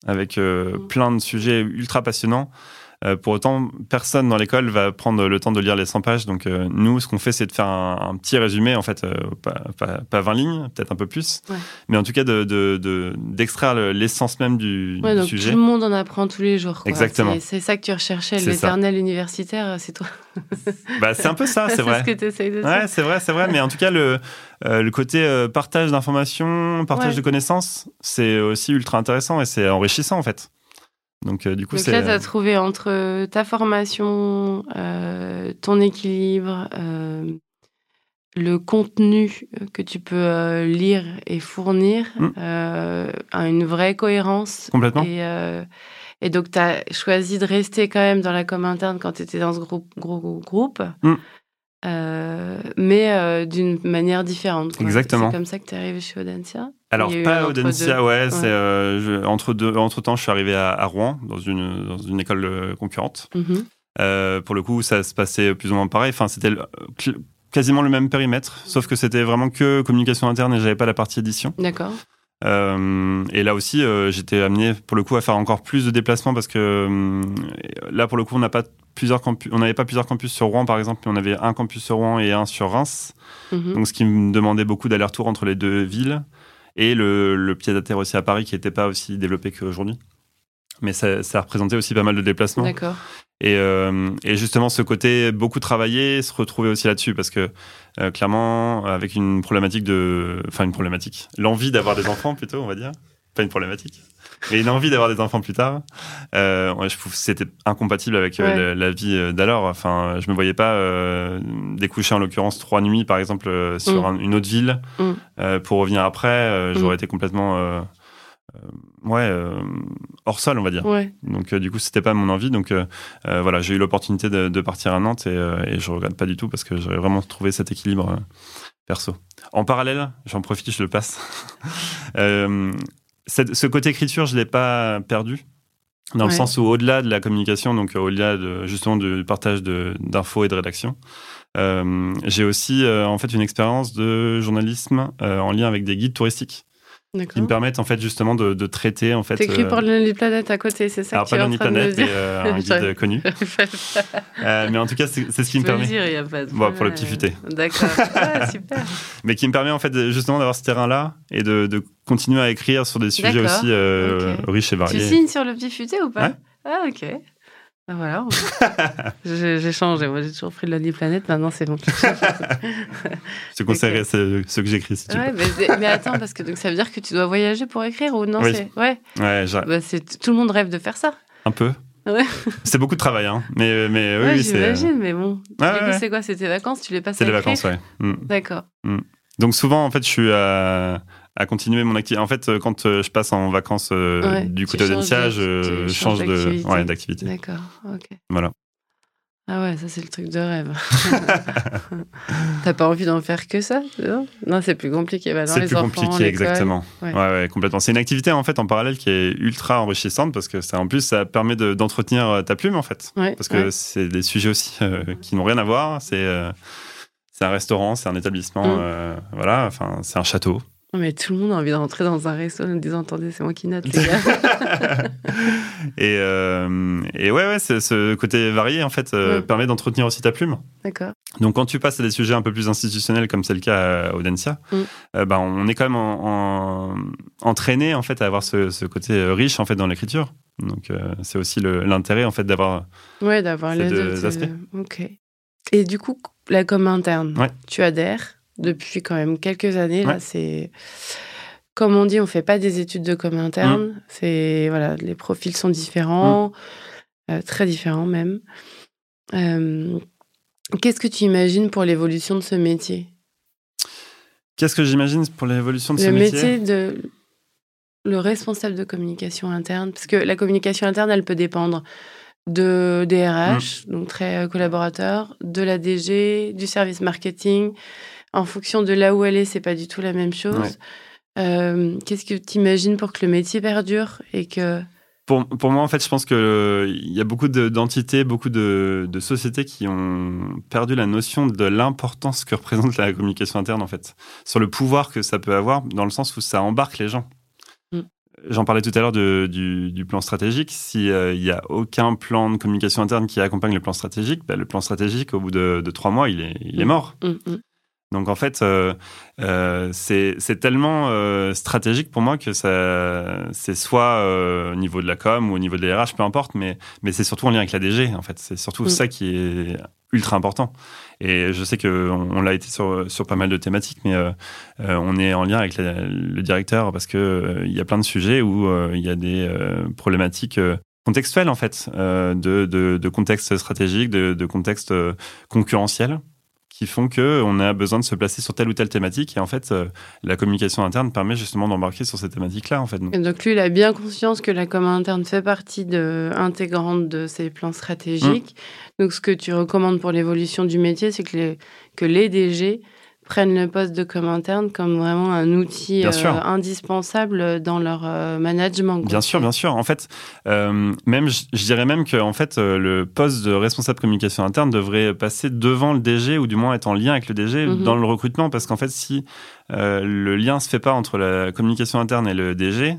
Speaker 3: avec euh,
Speaker 2: Mm.
Speaker 3: plein de sujets ultra passionnants. Euh, pour autant, personne dans l'école va prendre le temps de lire les 100 pages. Donc, euh, nous, ce qu'on fait, c'est de faire un, un petit résumé, en fait, euh, pas, pas, pas 20 lignes, peut-être un peu plus,
Speaker 2: Ouais.
Speaker 3: mais en tout cas, de, de, de- d'extraire le- l'essence même du,
Speaker 2: Ouais,
Speaker 3: du
Speaker 2: donc
Speaker 3: sujet.
Speaker 2: tout le monde en apprend tous les jours. quoi.
Speaker 3: Exactement.
Speaker 2: C'est- C'est ça que tu recherchais,
Speaker 3: C'est
Speaker 2: l'éternel universitaire, c'est toi.
Speaker 3: Bah, c'est un peu ça, c'est vrai.
Speaker 2: ce que tu essayes de
Speaker 3: Ouais,
Speaker 2: dire.
Speaker 3: c'est vrai, c'est vrai. Mais en tout cas, le, euh, le côté euh, partage d'informations, partage
Speaker 2: Ouais.
Speaker 3: de connaissances, c'est aussi ultra intéressant et c'est enrichissant en fait. Donc, euh, du coup,
Speaker 2: Donc là, tu as trouvé entre ta formation, euh, ton équilibre, euh, le contenu que tu peux euh, lire et fournir,
Speaker 3: Mm.
Speaker 2: euh, à une vraie cohérence.
Speaker 3: Complètement.
Speaker 2: Et, euh, et donc, tu as choisi de rester quand même dans la com interne quand tu étais dans ce groupe, gros groupe,
Speaker 3: Mm.
Speaker 2: Euh, mais euh, d'une manière différente. quoi.
Speaker 3: Exactement.
Speaker 2: C'est comme ça que tu es arrivé chez Audencia
Speaker 3: Alors, pas Audencia, ouais. c'est, euh, je- entre, deux, entre temps, je suis arrivé à, à Rouen, dans une, dans une école concurrente.
Speaker 2: Mhm.
Speaker 3: Euh, pour le coup, ça se passait plus ou moins pareil. Enfin, c'était quasiment le même périmètre, sauf que c'était vraiment que communication interne et j'avais pas la partie édition.
Speaker 2: D'accord.
Speaker 3: Euh, et là aussi, euh, j'étais amené pour le coup à faire encore plus de déplacements parce que euh, là, pour le coup, on n'a pas plusieurs campus, on n'avait pas plusieurs campus sur Rouen par exemple, mais on avait un campus sur Rouen et un sur Reims.
Speaker 2: Mhm.
Speaker 3: Donc, ce qui me demandait beaucoup d'aller-retour entre les deux villes et le, le pied à terre aussi à Paris qui n'était pas aussi développé qu'aujourd'hui. Mais ça, ça représentait aussi pas mal de déplacements.
Speaker 2: D'accord.
Speaker 3: Et, euh, et justement, ce côté beaucoup travailler, se retrouver aussi là-dessus, parce que euh, clairement, avec une problématique de, enfin une problématique, l'envie d'avoir des enfants plutôt, on va dire, pas une problématique, mais une envie d'avoir des enfants plus tard, euh, ouais, je trouve c'était incompatible avec euh,
Speaker 2: Ouais.
Speaker 3: la, la vie euh, d'alors. Enfin, je me voyais pas euh, découcher en l'occurrence trois nuits, par exemple, sur
Speaker 2: Mm.
Speaker 3: un- une autre ville
Speaker 2: Mm.
Speaker 3: euh, pour revenir après. euh, J'aurais
Speaker 2: Mm.
Speaker 3: été complètement ouais hors sol, on va dire.
Speaker 2: Ouais.
Speaker 3: Donc du coup, c'était pas mon envie. Donc voilà, j'ai eu l'opportunité de, de partir à Nantes et, et je regrette pas du tout parce que j'avais vraiment trouvé cet équilibre perso. En parallèle, j'en profite, je le passe. Euh, cette- ce côté écriture, je l'ai pas perdu. Dans le sens où au-delà de la communication, donc euh, au-delà de, justement du partage d'infos et de rédaction, euh, j'ai aussi euh, en fait une expérience de journalisme euh, en lien avec des guides touristiques qui me permettent en fait justement de, de traiter en fait.
Speaker 2: T'écris
Speaker 3: euh,
Speaker 2: pour Lonely Planet à côté, c'est ça
Speaker 3: alors
Speaker 2: que tu
Speaker 3: pas Lonely Planet, mais euh, un guide connu. Euh, mais en tout cas, c'est ce qui
Speaker 2: Tu
Speaker 3: me permet.
Speaker 2: dire, n'y a pas de
Speaker 3: Bon, pour le petit futé.
Speaker 2: D'accord. Ouais, super.
Speaker 3: Mais qui me permet en fait justement d'avoir ce terrain-là et de, de continuer à écrire sur des sujets aussi euh, riches et
Speaker 2: Tu
Speaker 3: variés.
Speaker 2: signes sur le petit futé ou pas?
Speaker 3: Ouais.
Speaker 2: Ah, ok. Ben voilà. j'ai changé. Moi, j'ai toujours pris Lonely Planet. Maintenant, c'est bon.
Speaker 3: Je te conseillerais ce, ce que j'écris si tu
Speaker 2: ouais, mais, mais attends, parce que donc, ça veut dire que tu dois voyager pour écrire ou non
Speaker 3: Oui.
Speaker 2: Ouais.
Speaker 3: Ouais,
Speaker 2: Bah, c'est- tout le monde rêve de faire ça.
Speaker 3: un peu.
Speaker 2: Ouais.
Speaker 3: C'est beaucoup de travail, hein. Mais, mais oui,
Speaker 2: ouais,
Speaker 3: oui, c'est.
Speaker 2: j'imagine, mais bon.
Speaker 3: Ouais,
Speaker 2: c'est quoi C'était vacances Tu les passes
Speaker 3: C'est les vacances, ouais. Mm.
Speaker 2: D'accord.
Speaker 3: Mm. Donc souvent, en fait, je suis à, à continuer mon activité. En fait, euh, quand euh, je passe en vacances du côté d'Audencia, je change d'activité.
Speaker 2: D'accord, ok.
Speaker 3: Voilà.
Speaker 2: Ah ouais, ça c'est le truc de rêve. T'as pas envie d'en faire que ça Non, c'est plus compliqué.
Speaker 3: Bah, c'est plus compliqué, exactement. Ouais. Ouais, complètement. C'est une activité en fait en parallèle qui est ultra enrichissante parce que ça, en plus, ça permet d'entretenir euh, ta plume en fait. parce que c'est des sujets aussi euh, qui n'ont rien à voir. C'est euh, un restaurant, c'est un établissement, mm. voilà. Enfin, c'est un château.
Speaker 2: Mais tout le monde a envie de rentrer dans un resto en disant Attendez, c'est moi qui note, les gars.
Speaker 3: et, euh, et ouais, ouais ce côté varié, en fait, euh, permet d'entretenir aussi ta plume.
Speaker 2: D'accord.
Speaker 3: Donc, quand tu passes à des sujets un peu plus institutionnels, comme c'est le cas à Audencia, mm. euh, bah, on est quand même en, entraîné, en fait, à avoir ce, ce, côté riche, en fait, dans l'écriture. Donc, c'est aussi l'intérêt, en fait, d'avoir
Speaker 2: ouais, d'avoir les deux aspects. Ok. Et du coup, la com interne, tu adhères? Depuis quand même quelques années. Là, c'est comme on dit, on fait pas des études de com interne. Mm. C'est voilà, les profils sont différents, mm. euh, très différents même. Euh, qu'est-ce que tu imagines pour l'évolution de ce métier?
Speaker 3: Qu'est-ce que j'imagine pour l'évolution de ce
Speaker 2: métier
Speaker 3: Le
Speaker 2: métier? de le responsable de communication interne, parce que la communication interne, elle peut dépendre de DRH, mm. donc très euh, collaborateur, de la DG, du service marketing, en fonction de là où elle est, c'est pas du tout la même chose. Euh, qu'est-ce que tu imagines pour que le métier perdure et que
Speaker 3: pour, pour, moi, en fait, je pense qu'il y a beaucoup d'entités, beaucoup de, de, sociétés qui ont perdu la notion de l'importance que représente la communication interne, en fait, sur le pouvoir que ça peut avoir, dans le sens où ça embarque les gens. Mm. J'en parlais tout à l'heure du, du, plan stratégique. S'il euh, n'y a aucun plan de communication interne qui accompagne le plan stratégique, bah, le plan stratégique, au bout de, de trois mois, il est, il est mm. mort. Mm, donc en fait, euh, euh, c'est tellement euh, stratégique pour moi que c'est soit au niveau de la com ou au niveau des RH, peu importe, mais, mais c'est surtout en lien avec la DG. En fait, c'est surtout mm. ça qui est ultra important. Et je sais qu'on on, l'a été sur, sur pas mal de thématiques, mais on est en lien avec le directeur parce que il y a plein de sujets où il y a des problématiques contextuelles en fait, de, de, de, contexte stratégique, de, de contexte concurrentiel qui font qu'on a besoin de se placer sur telle ou telle thématique. Et en fait, euh, la communication interne permet justement d'embarquer sur ces thématiques-là. En fait.
Speaker 2: donc lui, il a bien conscience que la com interne fait partie de, intégrante de ses plans stratégiques. Mmh. Donc ce que tu recommandes pour l'évolution du métier, c'est que les, que les DG prennent le poste de com interne comme vraiment un outil euh, indispensable dans leur euh, management.
Speaker 3: Bien sûr, bien sûr. En fait, euh, même, je, dirais même que en fait, le poste de responsable communication interne devrait passer devant le DG ou du moins être en lien avec le DG mhm. dans le recrutement, parce qu'en fait, si le lien se fait pas entre la communication interne et le DG,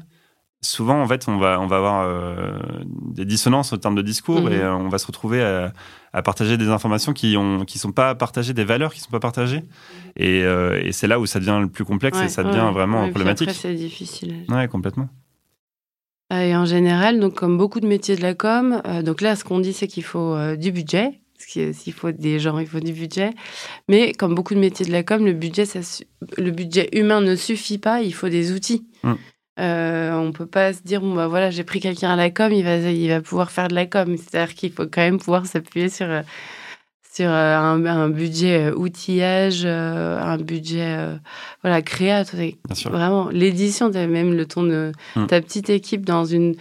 Speaker 3: souvent, en fait, on va, on va avoir euh, des dissonances en termes de discours mhm. et euh, on va se retrouver à, partager des informations qui ont, qui sont pas partagées, des valeurs qui sont pas partagées. Et, euh, et c'est là où ça devient le plus complexe et ça devient vraiment problématique.
Speaker 2: c'est difficile.
Speaker 3: Ouais, complètement.
Speaker 2: Et en général, donc comme beaucoup de métiers de la com, donc là, ce qu'on dit, c'est qu'il faut du budget. S'il faut des gens, il faut du budget. Mais comme beaucoup de métiers de la com, le budget, ça, le budget humain ne suffit pas. Il faut des outils. Mm. Euh, on peut pas se dire bon bah voilà j'ai pris quelqu'un à la com il va il va pouvoir faire de la com. C'est-à-dire qu'il faut quand même pouvoir s'appuyer sur euh, sur euh, un, budget euh, outillage un budget voilà créa. Vraiment l'édition même le ton de hmm. ta petite équipe dans une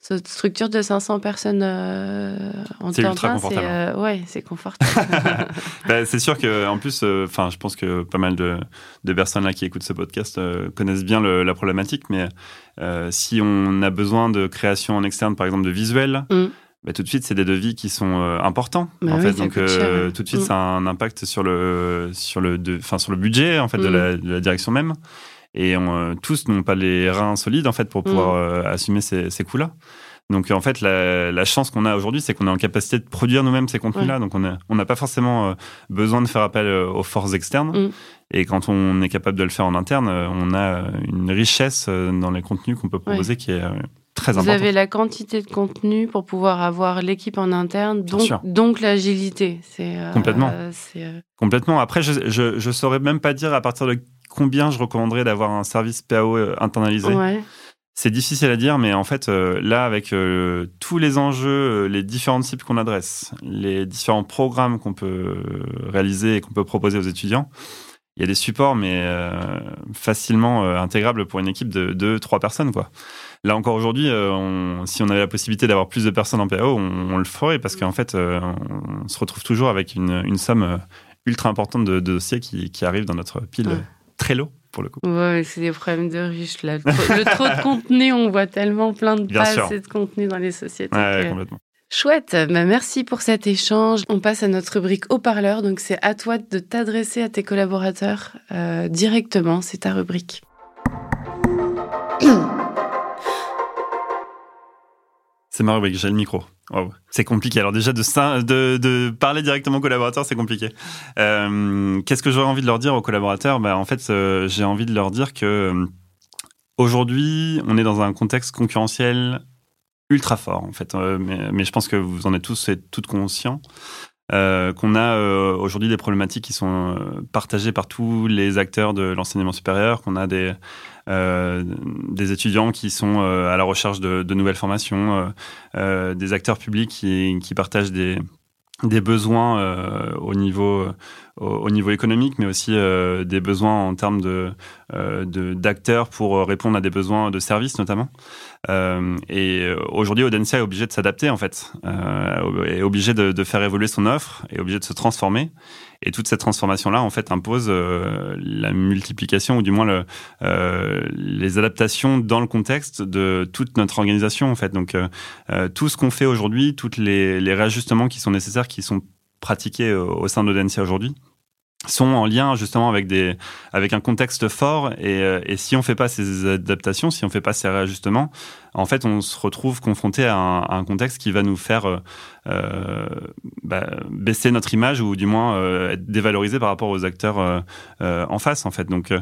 Speaker 2: cette structure de 500 personnes euh, en
Speaker 3: temps plein, c'est euh,
Speaker 2: ouais, c'est confortable.
Speaker 3: bah, c'est sûr que en plus, euh, enfin, je pense que pas mal de, de, personnes là qui écoutent ce podcast connaissent bien la problématique, mais si on a besoin de création en externe, par exemple de visuels. Mm. Bah, tout de suite, c'est des devis qui sont importants.
Speaker 2: Bah
Speaker 3: en
Speaker 2: fait,
Speaker 3: donc tout de suite, mm. ça a un impact sur le sur le enfin sur le budget en fait de, mm. la, de, la, direction même et on, tous n'ont pas les reins solides en fait pour pouvoir mm. euh, assumer ces, ces coûts-là. Donc en fait, la, la chance qu'on a aujourd'hui, c'est qu'on est en capacité de produire nous-mêmes ces contenus-là. Donc on n'a on pas forcément euh, besoin de faire appel euh, aux forces externes. Mm. Et quand on est capable de le faire en interne, on a une richesse dans les contenus qu'on peut proposer qui est très importante.
Speaker 2: Vous avez la quantité de contenu pour pouvoir avoir l'équipe en interne, donc, donc l'agilité.
Speaker 3: Complètement. Complètement. Après, je ne saurais même pas dire à partir de combien je recommanderais d'avoir un service PAO euh, internalisé. C'est difficile à dire, mais en fait, euh, là, avec euh, tous les enjeux, les différentes cibles qu'on adresse, les différents programmes qu'on peut réaliser et qu'on peut proposer aux étudiants, il y a des supports, mais facilement intégrables pour une équipe de deux, trois personnes, quoi. Là encore aujourd'hui, si on avait la possibilité d'avoir plus de personnes en PAO, on, le ferait parce qu'en fait, on se retrouve toujours avec une, somme ultra importante de, dossiers qui, qui, arrivent dans notre pile Trello pour le coup.
Speaker 2: Ouais, c'est des problèmes de riches là. Le trop, de contenu, on voit tellement plein de pages et de contenu dans les sociétés.
Speaker 3: Ouais, complètement.
Speaker 2: Chouette, bah, merci pour cet échange. On passe à notre rubrique haut-parleur, donc c'est à toi de t'adresser à tes collaborateurs euh, directement, c'est ta rubrique.
Speaker 3: C'est ma rubrique, j'ai le micro. C'est compliqué. Alors déjà, de, parler directement aux collaborateurs, c'est compliqué. Euh, qu'est-ce que j'aurais envie de leur dire aux collaborateurs? Bah, En fait, euh, j'ai envie de leur dire que aujourd'hui, on est dans un contexte concurrentiel ultra fort en fait. Euh, mais, je pense que vous en êtes tous et toutes conscients. Euh, qu'on a euh, aujourd'hui des problématiques qui sont partagées par tous les acteurs de l'enseignement supérieur, qu'on a des, des étudiants qui sont à la recherche de, nouvelles formations, des acteurs publics qui, partagent des, besoins au niveau au, niveau économique, mais aussi des besoins en termes d'acteurs pour répondre à des besoins de services notamment. Euh, et euh, aujourd'hui, Audencia est obligé de s'adapter en fait, euh, est obligé de, de, faire évoluer son offre, est obligé de se transformer. Et toute cette transformation-là, en fait, impose euh, la multiplication ou du moins le, euh, les adaptations dans le contexte de toute notre organisation, en fait. Donc, tout ce qu'on fait aujourd'hui, tous les, les réajustements qui sont nécessaires, qui sont pratiqués au sein d'Audencia aujourd'hui, sont en lien justement avec des avec un contexte fort et, euh, et si on fait pas ces adaptations, si on fait pas ces réajustements, en fait on se retrouve confronté à un, contexte qui va nous faire euh, euh, bah, baisser notre image ou du moins euh, être dévalorisé par rapport aux acteurs en face en fait. Donc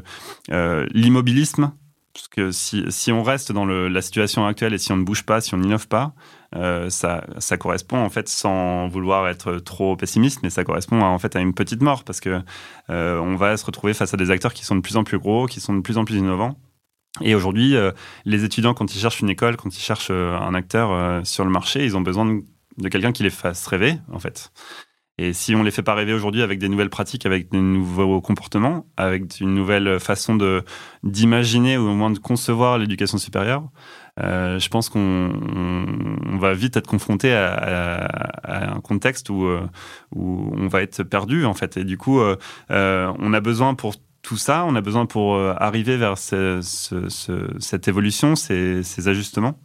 Speaker 3: l'immobilisme, parce que si, si on reste dans la situation actuelle et si on ne bouge pas, si on n'innove pas, euh, ça, ça, correspond en fait, sans vouloir être trop pessimiste, mais ça correspond en fait à une petite mort parce que euh, on va se retrouver face à des acteurs qui sont de plus en plus gros, qui sont de plus en plus innovants. Et aujourd'hui, euh, les étudiants, quand ils cherchent une école, quand ils cherchent un acteur sur le marché, ils ont besoin de, de quelqu'un qui les fasse rêver, en fait. Et si on les fait pas rêver aujourd'hui avec des nouvelles pratiques, avec des nouveaux comportements, avec une nouvelle façon de d'imaginer ou au moins de concevoir l'éducation supérieure, euh, je pense qu'on on va vite être confronté à, à, un contexte où, euh, où on va être perdu en fait. Et du coup, euh, euh on a besoin pour tout ça, on a besoin pour euh, arriver vers ce, ce, ce, cette évolution, ces, ces ajustements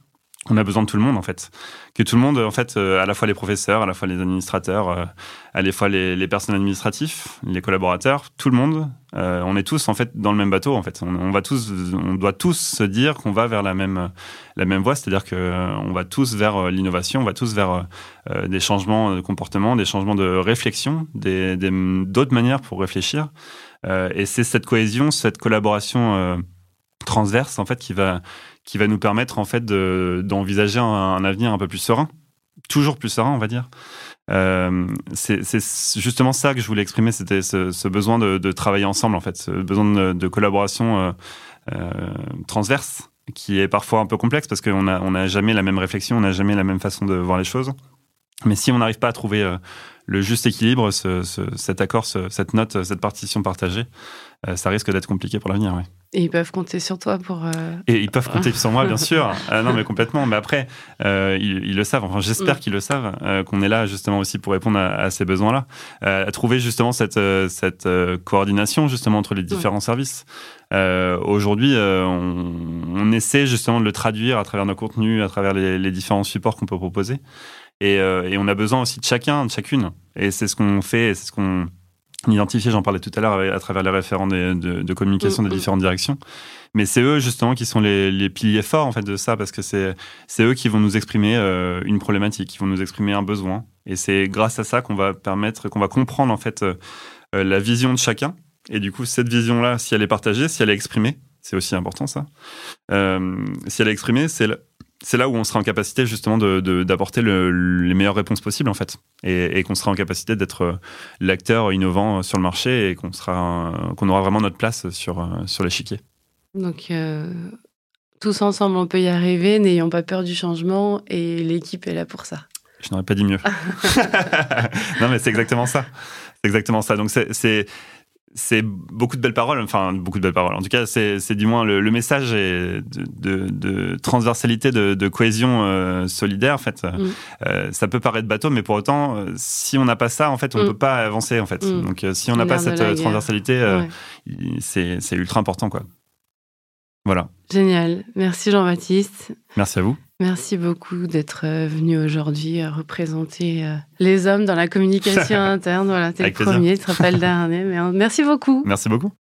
Speaker 3: on a besoin de tout le monde en fait, que tout le monde en fait, à la fois les professeurs, à la fois les administrateurs, à la fois les, les personnes administratifs, les collaborateurs, tout le monde, euh, on est tous en fait dans le même bateau en fait. On, va tous, on doit tous se dire qu'on va vers la même la même voie, c'est-à-dire que euh, on va tous vers euh, l'innovation, on va tous vers des changements de comportement, des changements de réflexion, des d'autres manières pour réfléchir. et c'est cette cohésion, cette collaboration transverse en fait qui va qui va nous permettre en fait d'envisager un avenir un peu plus serein, toujours plus serein, on va dire. Euh, c'est justement ça que je voulais exprimer, c'était ce, besoin de, travailler ensemble, en fait, ce besoin de, collaboration euh, euh, transverse, qui est parfois un peu complexe parce qu'on n'a on a jamais la même réflexion, on n'a jamais la même façon de voir les choses. Mais si on n'arrive pas à trouver le juste équilibre, cet accord, cette note, cette partition partagée, ça risque d'être compliqué pour l'avenir. Ouais.
Speaker 2: Et ils peuvent compter sur toi pour. Euh,
Speaker 3: Et ils peuvent compter sur moi, bien sûr. Ah, non, mais complètement. Mais après, euh, ils, le savent. Enfin, j'espère mm. qu'ils le savent, euh, qu'on est là justement aussi pour répondre à, ces besoins-là, à trouver justement cette cette coordination justement entre les différents services. Aujourd'hui, on, on, essaie justement de le traduire à travers nos contenus, à travers les, les différents supports qu'on peut proposer. Et, et, on a besoin aussi de chacun, de chacune. Et c'est ce qu'on fait, c'est ce qu'on identifié, j'en parlais tout à l'heure à travers les référents de, de, communication des mm, mm. différentes directions. Mais c'est eux justement qui sont les, les, piliers forts en fait de ça parce que c'est eux qui vont nous exprimer euh, une problématique, qui vont nous exprimer un besoin. Et c'est grâce à ça qu'on va permettre, qu'on va comprendre en fait euh, euh, la vision de chacun. Et du coup, cette vision-là, si elle est partagée, si elle est exprimée, c'est aussi important ça. si elle est exprimée, c'est c'est là où on sera en capacité justement d'apporter de, les meilleures réponses possibles en fait, et, qu'on sera en capacité d'être euh, l'acteur innovant sur le marché et qu'on sera qu'on aura vraiment notre place sur euh, sur l'échiquier.
Speaker 2: Donc euh, tous ensemble on peut y arriver, n'ayons pas peur du changement et l'équipe est là pour ça.
Speaker 3: Je n'aurais pas dit mieux. non mais c'est exactement ça, c'est exactement ça. Donc c'est c'est beaucoup de belles paroles, enfin beaucoup de belles paroles. En tout cas, c'est du moins le, message est de, de, transversalité, de, de cohésion euh, solidaire. En fait, mm. euh, ça peut paraître bateau, mais pour autant, euh, si on n'a pas ça, en fait, on ne mm. peut pas avancer. En fait, mm. donc si on n'a pas cette transversalité, c'est ultra important, quoi. Voilà.
Speaker 2: Génial. Merci Jean-Baptiste.
Speaker 3: Merci à vous.
Speaker 2: Merci beaucoup d'être euh, venu aujourd'hui euh, représenter euh, les hommes dans la communication interne. Voilà, t'es le premier, tu te rappelles dernier. Mais merci beaucoup.
Speaker 3: Merci beaucoup.